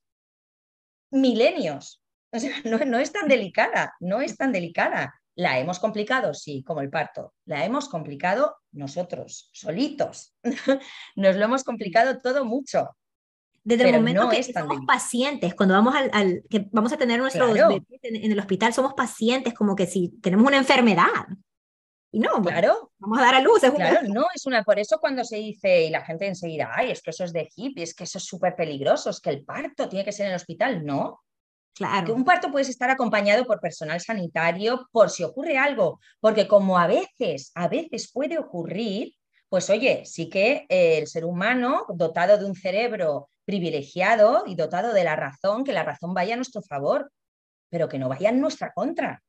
milenios. O sea, no, es tan delicada, no es tan delicada. ¿La hemos complicado? Sí, como el parto. La hemos complicado nosotros, solitos. Nos lo hemos complicado todo mucho. Desde el momento que somos pacientes, cuando vamos al, que vamos a tener nuestros bebés en, el hospital, somos pacientes como que si tenemos una enfermedad. Y no, claro. vamos a dar a luz. claro, no, es una, por eso cuando se dice, y la gente enseguida, ay, es que eso es de hippie, es que eso es súper peligroso, es que el parto tiene que ser en el hospital. No, Claro. un parto puedes estar acompañado por personal sanitario por si ocurre algo, porque como a veces, a veces puede ocurrir, pues oye, sí que eh, el ser humano dotado de un cerebro privilegiado y dotado de la razón, que la razón vaya a nuestro favor, pero que no vaya en nuestra contra,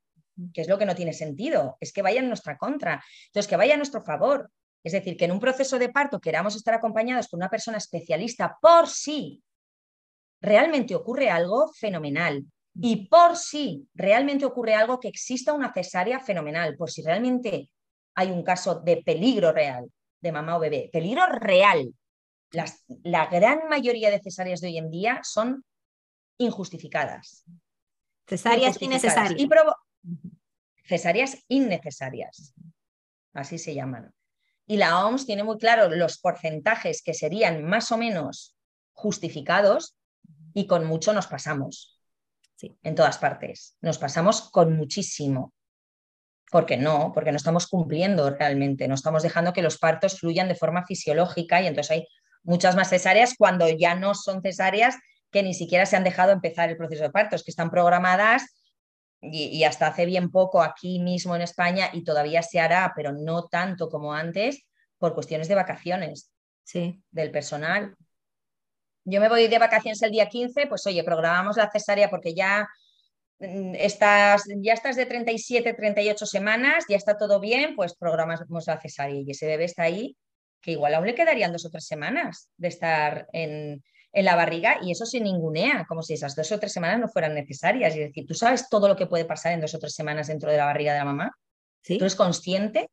que es lo que no tiene sentido, es que vaya en nuestra contra. Entonces, que vaya a nuestro favor. Es decir, que en un proceso de parto queramos estar acompañados por una persona especialista por sí realmente ocurre algo fenomenal. Y por si realmente ocurre algo, que exista una cesárea fenomenal, por si realmente hay un caso de peligro real de mamá o bebé, peligro real. la gran mayoría de cesáreas de hoy en día son injustificadas. Cesáreas innecesarias. Y cesáreas innecesarias, así se llaman. Y la OMS tiene muy claro los porcentajes que serían más o menos justificados y con mucho nos pasamos. Sí. En todas partes. Nos pasamos con muchísimo. Porque no, porque no estamos cumpliendo realmente, no estamos dejando que los partos fluyan de forma fisiológica y entonces hay muchas más cesáreas cuando ya no son cesáreas que ni siquiera se han dejado empezar el proceso de partos, que están programadas y, hasta hace bien poco aquí mismo en España y todavía se hará, pero no tanto como antes, por cuestiones de vacaciones sí. del personal yo me voy de vacaciones el día 15, pues oye, programamos la cesárea porque ya mm, estás, ya estás de 37, 38 semanas, ya está todo bien, pues programamos la cesárea y ese bebé está ahí, que igual aún le quedarían dos o tres semanas de estar en, la barriga y eso sin ningunea, como si esas dos o tres semanas no fueran necesarias. Es decir, tú sabes todo lo que puede pasar en dos o tres semanas dentro de la barriga de la mamá. ¿Sí? ¿Tú eres consciente?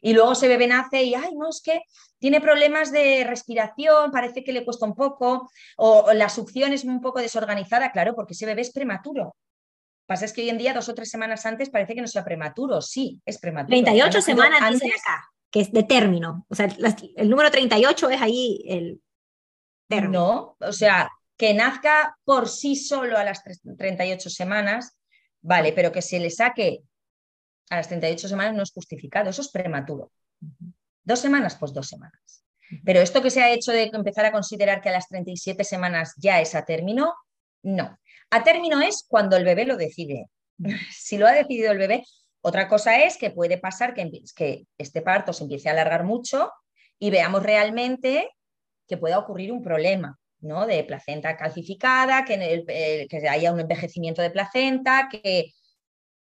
Y luego ese bebé nace y, ay, no, es que tiene problemas de respiración, parece que le cuesta un poco, o, la succión es un poco desorganizada, claro, porque ese bebé es prematuro. Pasa es que hoy en día, dos o tres semanas antes, parece que no sea prematuro. Sí, es prematuro. 38 semanas antes, acá, que es de término. O sea, el número 38 es ahí el No, o sea, que nazca por sí solo a las 38 semanas, vale, pero que se le saque a las 38 semanas no es justificado, eso es prematuro. Dos semanas, pues dos semanas. Pero esto que se ha hecho de empezar a considerar que a las 37 semanas ya es a término, no. A término es cuando el bebé lo decide. Si lo ha decidido el bebé, otra cosa es que puede pasar que, que este parto se empiece a alargar mucho y veamos realmente que pueda ocurrir un problema. ¿no? De placenta calcificada, que, que haya un envejecimiento de placenta, que,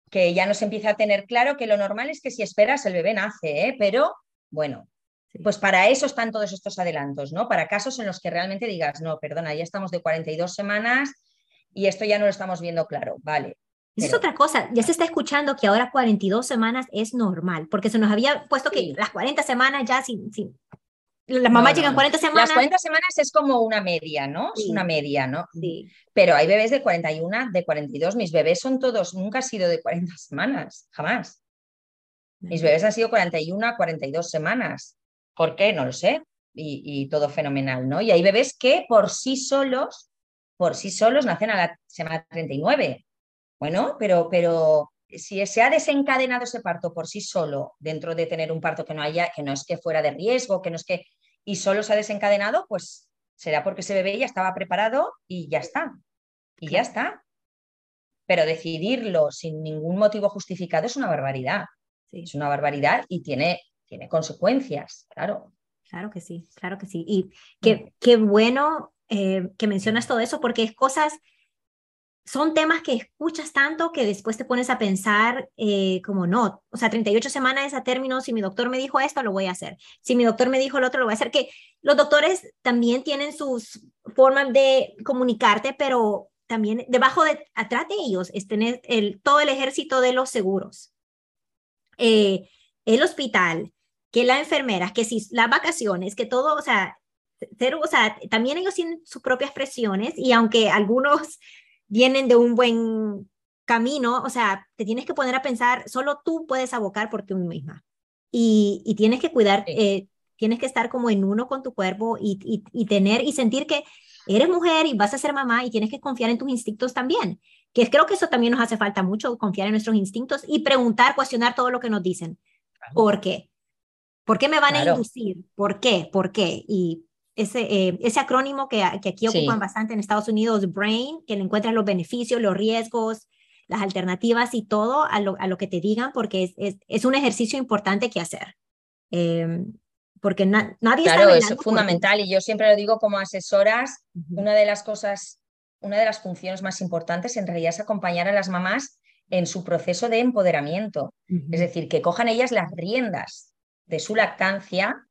que ya no se empieza a tener claro que lo normal es que si esperas el bebé nace, ¿eh? pero bueno, pues para eso están todos estos adelantos, ¿no? Para casos en los que realmente digas, no, perdona, ya estamos de 42 semanas y esto ya no lo estamos viendo claro, vale. Esa es otra cosa, ya se está escuchando que ahora 42 semanas es normal, porque se nos había puesto que las 40 semanas ya sin, sin las mamás llegan 40 semanas. Las 40 semanas es como una media, ¿no? Es una media, ¿no? Sí. Pero hay bebés de 41, de 42. Mis bebés son todos, nunca han sido de 40 semanas, jamás. Mis bebés han sido 41, 42 semanas. ¿Por qué? No lo sé. Y, todo fenomenal, ¿no? Y hay bebés que por sí solos, por sí solos nacen a la semana 39. Bueno, pero, pero si se ha desencadenado ese parto por sí solo, dentro de tener un parto que no haya, que no es que fuera de riesgo, que no es que, y solo se ha desencadenado, pues será porque ese bebé ya estaba preparado y ya está. Y ya está. Pero decidirlo sin ningún motivo justificado es una barbaridad. Es una barbaridad y tiene tiene consecuencias, claro. Claro que sí, claro que sí. Y qué, mm. qué bueno eh, que mencionas todo eso, porque es cosas, son temas que escuchas tanto que después te pones a pensar eh, como no, o sea, 38 semanas a término, si mi doctor me dijo esto, lo voy a hacer. Si mi doctor me dijo lo otro, lo voy a hacer. Que los doctores también tienen sus formas de comunicarte, pero también debajo de, atrás de ellos es tener el, todo el ejército de los seguros. Eh, el hospital, que las enfermeras, que si las vacaciones, que todo, o sea, o sea, también ellos tienen sus propias presiones y aunque algunos vienen de un buen camino, o sea, te tienes que poner a pensar, solo tú puedes abocar por ti misma y, y tienes que cuidar, eh, tienes que estar como en uno con tu cuerpo y, y, y, tener y sentir que eres mujer y vas a ser mamá y tienes que confiar en tus instintos también, que creo que eso también nos hace falta mucho, confiar en nuestros instintos y preguntar, cuestionar todo lo que nos dicen. ¿Por qué? ¿Por qué me van a inducir? ¿Por qué? ¿Por qué? Y ese, eh, ese acrónimo que, que aquí ocupan bastante en Estados Unidos, BRAIN, que le encuentras los beneficios, los riesgos, las alternativas y todo a lo, a lo que te digan, porque es, es, es un ejercicio importante que hacer. Eh, porque nadie Claro, es fundamental y yo siempre lo digo como asesoras, una de las cosas, una de las funciones más importantes en realidad es acompañar a las mamás en su proceso de empoderamiento, es decir, que cojan ellas las riendas de su lactancia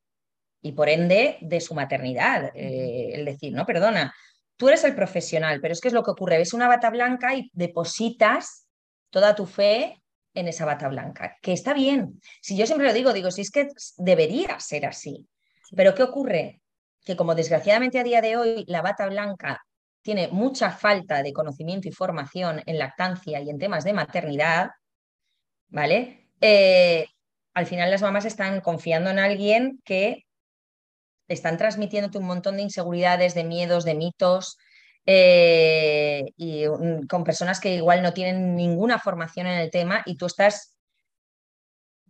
y por ende de su maternidad. Eh, el decir, no, perdona, tú eres el profesional, pero es que es lo que ocurre, ves una bata blanca y depositas toda tu fe en esa bata blanca, que está bien. Si yo siempre lo digo, digo, si es que debería ser así. Pero ¿qué ocurre? Que como desgraciadamente a día de hoy la bata blanca tiene mucha falta de conocimiento y formación en lactancia y en temas de maternidad, ¿vale? Eh, al final las mamás están confiando en alguien que están transmitiéndote un montón de inseguridades, de miedos, de mitos, eh, y con personas que igual no tienen ninguna formación en el tema y tú estás,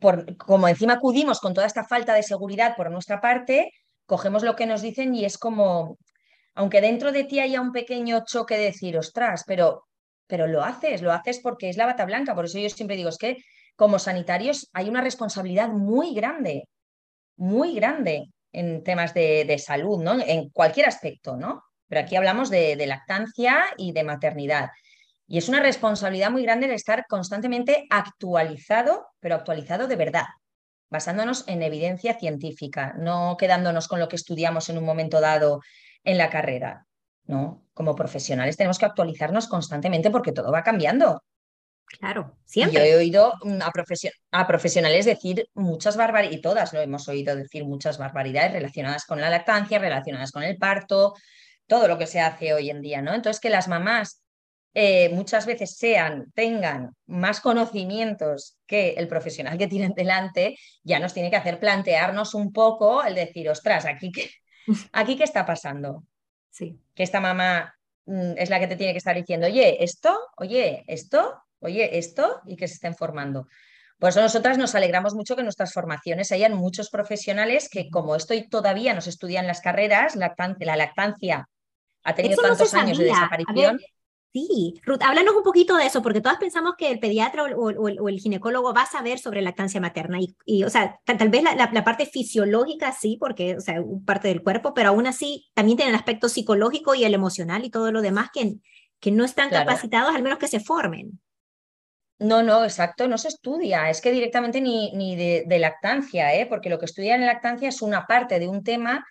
por, como encima acudimos con toda esta falta de seguridad por nuestra parte, cogemos lo que nos dicen y es como, aunque dentro de ti haya un pequeño choque de decir, ostras, pero, pero lo haces, lo haces porque es la bata blanca, por eso yo siempre digo, es que como sanitarios hay una responsabilidad muy grande, muy grande en temas de, salud, ¿no? En cualquier aspecto, ¿no? Pero aquí hablamos de, lactancia y de maternidad. Y es una responsabilidad muy grande el estar constantemente actualizado, pero actualizado de verdad, basándonos en evidencia científica, no quedándonos con lo que estudiamos en un momento dado en la carrera. ¿no? Como profesionales tenemos que actualizarnos constantemente porque todo va cambiando. Claro, siempre. Yo he oído mm, a, profesionales decir muchas barbaridades, y todas lo hemos oído decir muchas barbaridades relacionadas con la lactancia, relacionadas con el parto, todo lo que se hace hoy en día, ¿no? Entonces, que las mamás eh, muchas veces sean, tengan más conocimientos que el profesional que tienen delante, ya nos tiene que hacer plantearnos un poco el decir, ostras, aquí qué, aquí qué está pasando. Sí. Que esta mamá mm, es la que te tiene que estar diciendo, oye, esto, oye, esto, oye, esto y que se estén formando. Pues nosotras nos alegramos mucho que en nuestras formaciones hayan muchos profesionales que, como esto todavía nos estudian las carreras, la lactancia ha tenido tantos años de desaparición. Sí, Ruth, háblanos un poquito de eso, porque todas pensamos que el pediatra o, el ginecólogo va a saber sobre lactancia materna. Y, o sea, tal, vez la, parte fisiológica sí, porque, o sea, parte del cuerpo, pero aún así también tiene el aspecto psicológico y el emocional y todo lo demás que, que no están capacitados, al menos que se formen. No, no, exacto, no se estudia, es que directamente ni, ni de, lactancia, ¿eh? porque lo que estudian en lactancia es una parte de un tema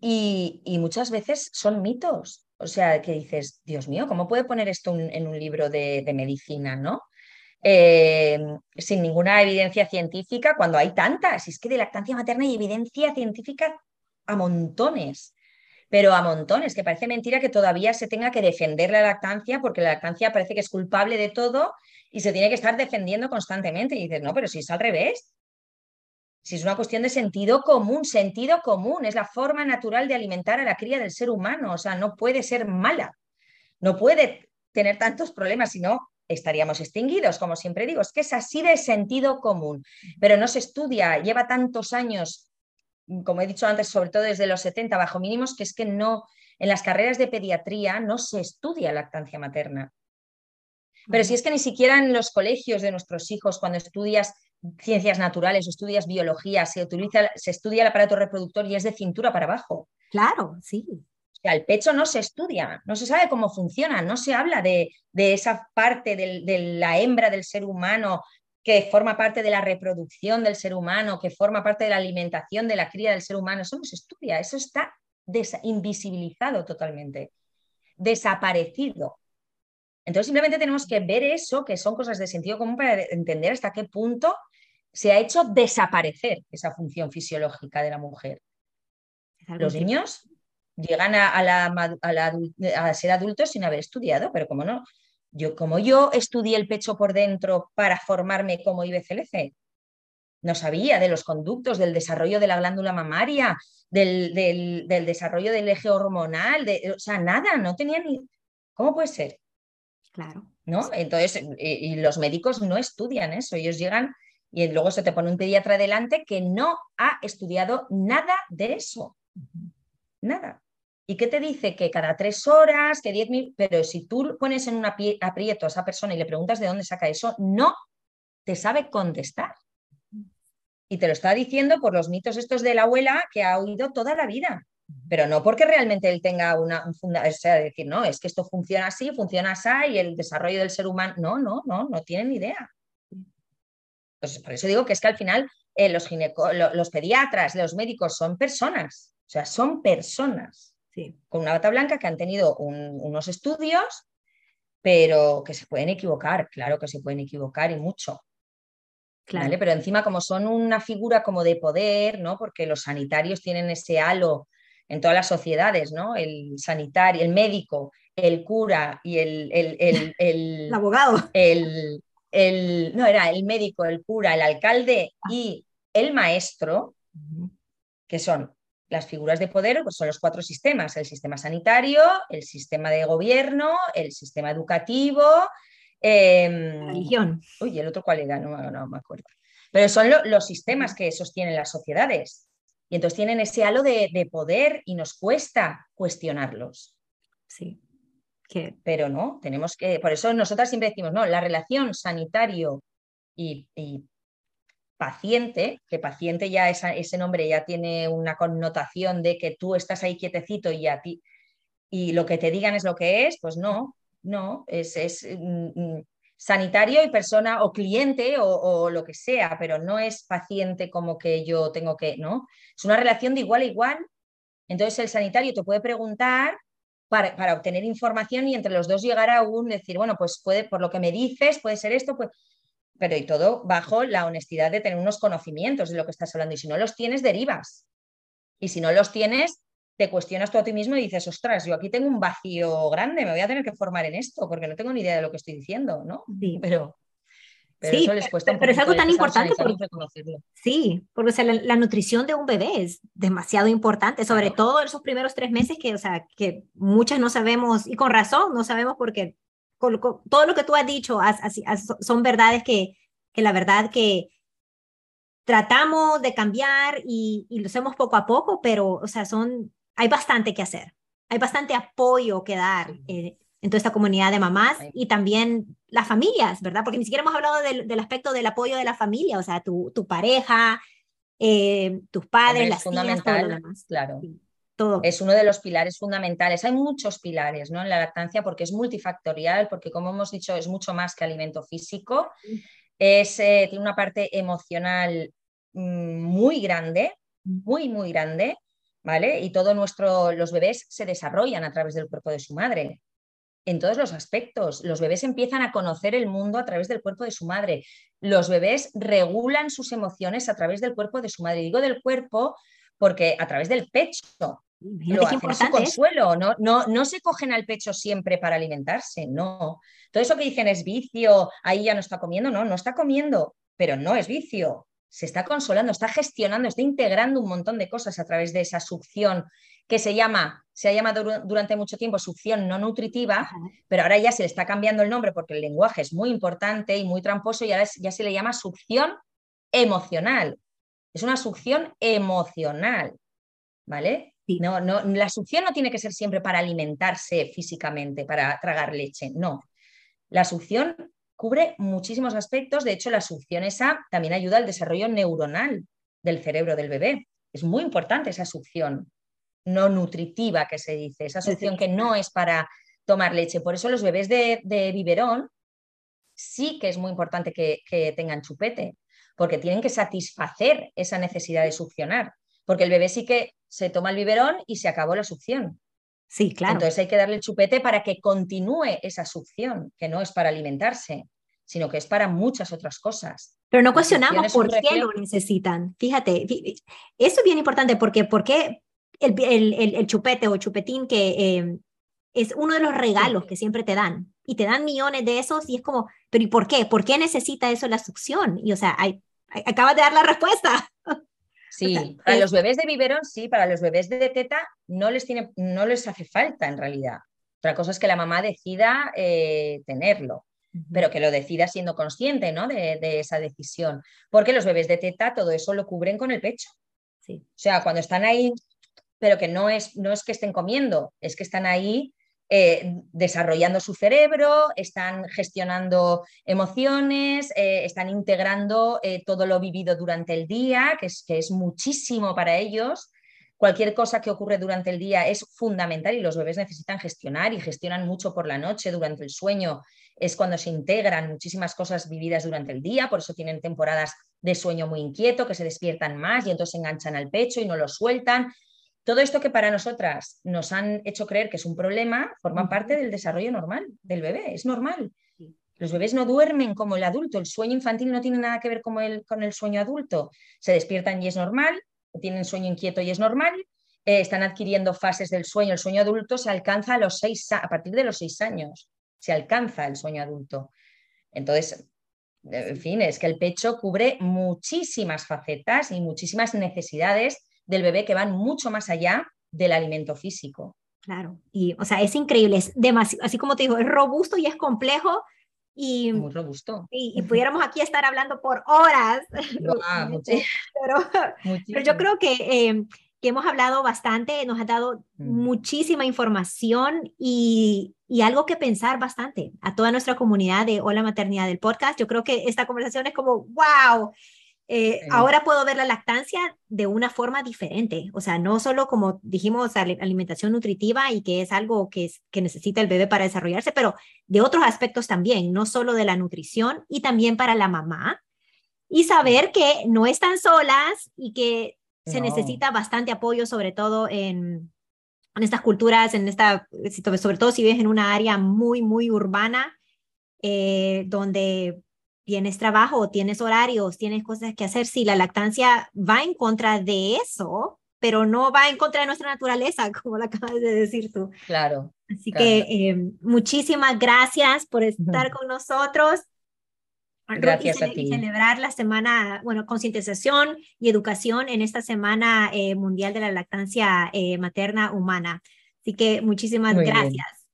y, y muchas veces son mitos. O sea, que dices, Dios mío, ¿cómo puede poner esto en un libro de, de medicina, no? Eh, sin ninguna evidencia científica, cuando hay tantas. Es que de lactancia materna hay evidencia científica a montones, pero a montones, que parece mentira que todavía se tenga que defender la lactancia, porque la lactancia parece que es culpable de todo y se tiene que estar defendiendo constantemente. Y dices, no, pero si es al revés. Si es una cuestión de sentido común, sentido común, es la forma natural de alimentar a la cría del ser humano, o sea, no puede ser mala, no puede tener tantos problemas, si no, estaríamos extinguidos, como siempre digo, es que es así de sentido común, pero no se estudia, lleva tantos años, como he dicho antes, sobre todo desde los 70 bajo mínimos, que es que no, en las carreras de pediatría no se estudia lactancia materna. Pero si es que ni siquiera en los colegios de nuestros hijos, cuando estudias ciencias naturales o estudias biología, se, utiliza, se estudia el aparato reproductor y es de cintura para abajo. Claro, sí. O sea, el pecho no se estudia, no se sabe cómo funciona, no se habla de, de esa parte de la hembra del ser humano que forma parte de la reproducción del ser humano, que forma parte de la alimentación de la cría del ser humano. Eso no se estudia, eso está invisibilizado totalmente, desaparecido. Entonces simplemente tenemos que ver eso, que son cosas de sentido común para entender hasta qué punto se ha hecho desaparecer esa función fisiológica de la mujer. Los niños llegan a, a, ser adultos sin haber estudiado, pero como no, yo como yo estudié el pecho por dentro para formarme como IBCLC, no sabía de los conductos, del desarrollo de la glándula mamaria, del, del desarrollo del eje hormonal, de, o sea, nada, no tenía ni... ¿Cómo puede ser? Claro. ¿No? Entonces, y, los médicos no estudian eso, ellos llegan y luego se te pone un pediatra delante que no ha estudiado nada de eso. Nada. ¿Y qué te dice? Que cada tres horas, que diez mil, pero si tú pones en un aprieto a esa persona y le preguntas de dónde saca eso, no te sabe contestar. Y te lo está diciendo por los mitos estos de la abuela que ha oído toda la vida pero no porque realmente él tenga una, un o sea, decir, no, es que esto funciona así, funciona así y el desarrollo del ser humano, no, no, no, no tienen idea. Entonces, por eso digo que es que al final eh, los, los pediatras, los médicos son personas, o sea, son personas sí. con una bata blanca que han tenido unos estudios, pero que se pueden equivocar, claro que se pueden equivocar y mucho. Claro. Pero encima como son una figura como de poder, ¿no? Porque los sanitarios tienen ese halo en todas las sociedades, ¿no? El sanitario, el médico, el cura y el... El, abogado. El, el, no, era el médico, el cura, el alcalde ah. y el maestro, que son las figuras de poder, pues son los cuatro sistemas, el sistema sanitario, el sistema de gobierno, el sistema educativo. Eh, religión. Uy, ¿el otro cuál era? No, no me acuerdo. Pero son los sistemas que sostienen las sociedades. Y entonces tienen ese halo de, poder y nos cuesta cuestionarlos. Sí. Pero no, tenemos que, por eso nosotras siempre decimos, no, la relación sanitario y, paciente, que paciente ya ese nombre ya tiene una connotación de que tú estás ahí quietecito y a ti y lo que te digan es lo que es, pues no, no, es, es mm, mm, sanitario y persona o cliente o, lo que sea, pero no es paciente como que yo tengo que, ¿no? Es una relación de igual a igual. Entonces el sanitario te puede preguntar para, para, obtener información y entre los dos llegar a un decir, bueno, pues puede, por lo que me dices, puede ser esto, pues, pero y todo bajo la honestidad de tener unos conocimientos de lo que estás hablando. Y si no los tienes, derivas. Y si no los tienes, te cuestionas tú a ti mismo y dices, ostras, yo aquí tengo un vacío grande, me voy a tener que formar en esto porque no tengo ni idea de lo que estoy diciendo, ¿no? Sí. Pero, pero eso les cuesta pero, es algo tan importante reconocerlo. Sí, porque la, nutrición de un bebé es demasiado importante, sobre todo en esos primeros tres meses que, o sea, que muchas no sabemos, y con razón, no sabemos porque todo lo que tú has dicho son verdades que, que la verdad que tratamos de cambiar y, y, lo hacemos poco a poco, pero, o sea, son hay bastante que hacer, hay bastante apoyo que dar. Eh, en toda esta comunidad de mamás y también las familias, ¿verdad? Porque ni siquiera hemos hablado del, aspecto del apoyo de la familia, o sea, tu, tu pareja, eh, tus padres, las Claro. Todo. Es uno de los pilares fundamentales. Hay muchos pilares ¿no? en la lactancia porque es multifactorial, porque como hemos dicho, es mucho más que alimento físico. Es, eh, tiene una parte emocional mm, muy grande, muy, muy grande, ¿vale? Y todos los bebés se desarrollan a través del cuerpo de su madre en todos los aspectos. Los bebés empiezan a conocer el mundo a través del cuerpo de su madre. Los bebés regulan sus emociones a través del cuerpo de su madre. Digo del cuerpo porque a través del pecho. lo hacen su consuelo, no, no, no se cogen al pecho siempre para alimentarse, no. Todo eso que dicen es vicio, ahí ya no está comiendo, no, no está comiendo, pero no es vicio. Se está consolando, está gestionando, está integrando un montón de cosas a través de esa succión que se llama, se ha llamado durante mucho tiempo succión no nutritiva, pero ahora ya se le está cambiando el nombre porque el lenguaje es muy importante y muy tramposo y ahora ya se le llama succión emocional. Es una succión emocional, ¿vale? No, no, la succión no tiene que ser siempre para alimentarse físicamente, para tragar leche, no. La succión cubre muchísimos aspectos, de hecho la succión esa también ayuda al desarrollo neuronal del cerebro del bebé. Es muy importante esa succión no nutritiva que se dice, esa succión que no es para tomar leche. Por eso los bebés de, biberón sí que es muy importante que, tengan chupete, porque tienen que satisfacer esa necesidad de succionar, porque el bebé sí que se toma el biberón y se acabó la succión. Sí, claro. Entonces hay que darle el chupete para que continúe esa succión, que no es para alimentarse, sino que es para muchas otras cosas. Pero no cuestionamos por qué lo necesitan. Fíjate, eso es bien importante porque, porque el, chupete o chupetín que eh, es uno de los regalos que siempre te dan. Y te dan millones de esos y es como, pero ¿y por qué? ¿Por qué necesita eso la succión? Y o sea, hay, acabas de dar la respuesta. Sí, para los bebés de biberón, sí, para los bebés de teta no les, tiene, no les hace falta en realidad. Otra cosa es que la mamá decida eh, tenerlo, pero que lo decida siendo consciente ¿no? de, de, esa decisión. Porque los bebés de teta todo eso lo cubren con el pecho. Sí. O sea, cuando están ahí pero que no es, no es que estén comiendo, es que están ahí eh, desarrollando su cerebro, están gestionando emociones, eh, están integrando eh, todo lo vivido durante el día, que es, que es muchísimo para ellos. Cualquier cosa que ocurre durante el día es fundamental y los bebés necesitan gestionar y gestionan mucho por la noche, durante el sueño. Es cuando se integran muchísimas cosas vividas durante el día, por eso tienen temporadas de sueño muy inquieto, que se despiertan más y entonces se enganchan al pecho y no lo sueltan. Todo esto que para nosotras nos han hecho creer que es un problema forma parte del desarrollo normal del bebé, es normal. Los bebés no duermen como el adulto, el sueño infantil no tiene nada que ver con el, con el sueño adulto. Se despiertan y es normal, tienen sueño inquieto y es normal, eh, están adquiriendo fases del sueño. El sueño adulto se alcanza a, los seis, a partir de los seis años, se alcanza el sueño adulto. Entonces, en fin, es que el pecho cubre muchísimas facetas y muchísimas necesidades del bebé que van mucho más allá del alimento físico. Claro, y o sea, es increíble, es demasiado, así como te digo, es robusto y es complejo. Y, Muy robusto. Y, pudiéramos aquí estar hablando por horas. pero, pero, yo creo que, eh, que, hemos hablado bastante, nos ha dado mm. muchísima información y, y, algo que pensar bastante a toda nuestra comunidad de Hola Maternidad del podcast. Yo creo que esta conversación es como, wow, eh, ahora puedo ver la lactancia de una forma diferente, o sea, no solo como dijimos, alimentación nutritiva y que es algo que, que necesita el bebé para desarrollarse, pero de otros aspectos también, no solo de la nutrición y también para la mamá. Y saber que no están solas y que se necesita bastante apoyo, sobre todo en, en estas culturas, en esta, sobre todo si vives en una área muy, muy urbana, eh, donde tienes trabajo, tienes horarios, tienes cosas que hacer. Si la lactancia va en contra de eso, pero no va en contra de nuestra naturaleza, como lo acabas de decir tú. Claro. Así que em, muchísimas gracias por estar con nosotros. Gracias a ti. celebrar la semana, bueno, concientización y educación en esta semana eh, mundial de la lactancia eh, materna humana. Así que muchísimas gracias.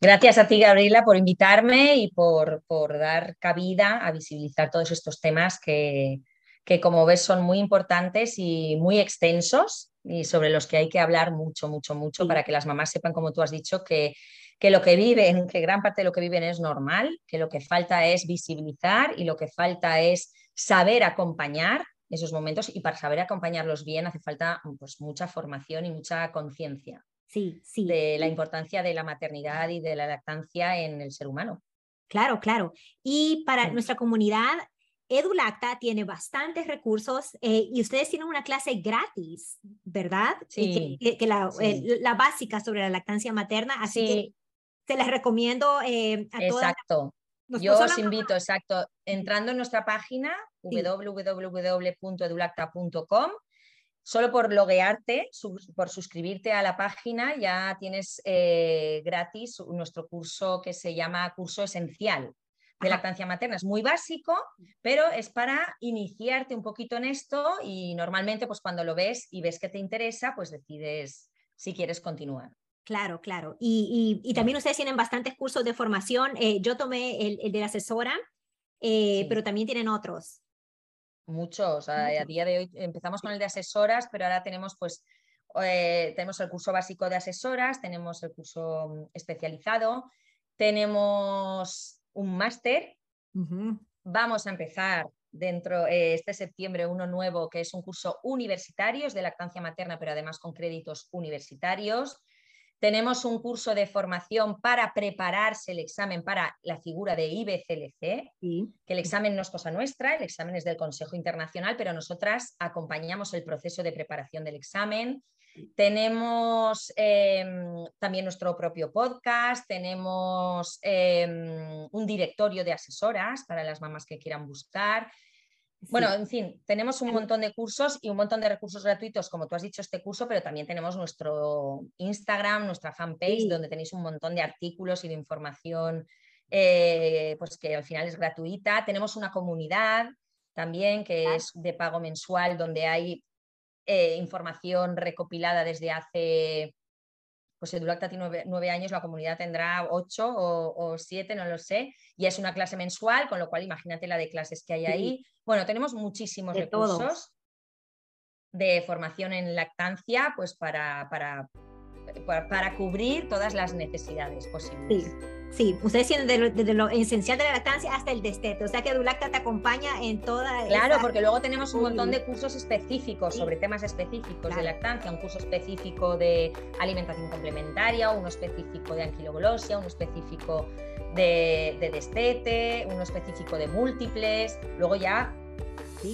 Gracias a ti, Gabriela, por invitarme y por, por dar cabida a visibilizar todos estos temas que, que, como ves, son muy importantes y muy extensos y sobre los que hay que hablar mucho, mucho, mucho para que las mamás sepan, como tú has dicho, que que lo que viven, que gran parte de lo que viven es normal, que lo que falta es visibilizar y lo que falta es saber acompañar esos momentos y para saber acompañarlos bien hace falta pues, mucha formación y mucha conciencia sí, sí. de la importancia de la maternidad y de la lactancia en el ser humano. Claro, claro. Y para nuestra comunidad, EduLacta tiene bastantes recursos eh, y ustedes tienen una clase gratis, ¿verdad? Sí. Que, la, la, básica sobre la lactancia materna, así que te les recomiendo eh, a todas. Exacto. Yo os invito, exacto, entrando en nuestra página www.edulacta.com, solo por loguearte, por suscribirte a la página, ya tienes eh, gratis nuestro curso que se llama Curso Esencial de lactancia materna. Es muy básico, pero es para iniciarte un poquito en esto y normalmente pues cuando lo ves y ves que te interesa, pues decides si quieres continuar. Claro, claro. Y, también ustedes tienen bastantes cursos de formación. Eh, yo tomé el, de la asesora, eh, pero también tienen otros. Muchos. A, día de hoy empezamos con el de asesoras, pero ahora tenemos pues eh, tenemos el curso básico de asesoras, tenemos el curso mm, especializado, tenemos un máster. Vamos a empezar dentro este septiembre uno nuevo que es un curso universitario, es de lactancia materna, pero además con créditos universitarios. Tenemos un curso de formación para prepararse el examen para la figura de IBCLC, que el examen no es cosa nuestra, el examen es del Consejo Internacional, pero nosotras acompañamos el proceso de preparación del examen. Tenemos em, también nuestro propio podcast, tenemos em, un directorio de asesoras para las mamás que quieran buscar. Bueno, en fin, tenemos un montón de cursos y un montón de recursos gratuitos, como tú has dicho, este curso, pero también tenemos nuestro Instagram, nuestra fanpage, donde tenéis un montón de artículos y de información, eh, pues que al final es gratuita. Tenemos una comunidad también que es de pago mensual, donde hay eh, información recopilada desde hace pues Edulacta tiene nueve, años, la comunidad tendrá ocho o, siete, no lo sé, y es una clase mensual, con lo cual imagínate la de clases que hay ahí. Bueno, tenemos muchísimos recursos de formación en lactancia, pues para, para, para, cubrir todas las necesidades posibles. Sí, ustedes tienen desde lo, esencial de la lactancia hasta el destete, o sea que Dulacta te acompaña en toda. Claro, porque luego tenemos un montón de cursos específicos sobre temas específicos de lactancia, un curso específico de alimentación complementaria, uno específico de anquiloglosia, uno específico de, de destete, uno específico de múltiples, luego ya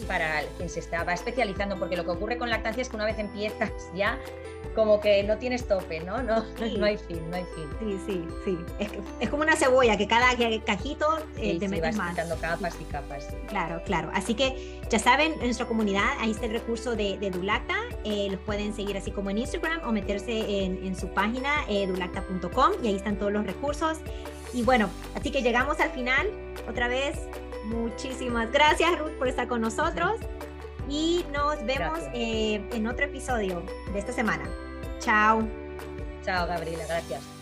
para quien se estaba especializando, porque lo que ocurre con lactancia es que una vez empiezas ya como que no tienes tope, ¿no? No, no hay fin, no hay fin. Sí, sí, sí. Es, es como una cebolla que cada cajito eh, te metes más. capas y capas. Claro, claro. Así que ya saben, en nuestra comunidad ahí está el recurso de, de Dulacta. Eh, los pueden seguir así como en Instagram o meterse en, en su página eh, dulacta.com y ahí están todos los recursos. Y bueno, así que llegamos al final. Otra vez, muchísimas gracias Ruth por estar con nosotros y nos vemos eh, en otro episodio de esta semana. Chao. Chao, Gabriela. Gracias.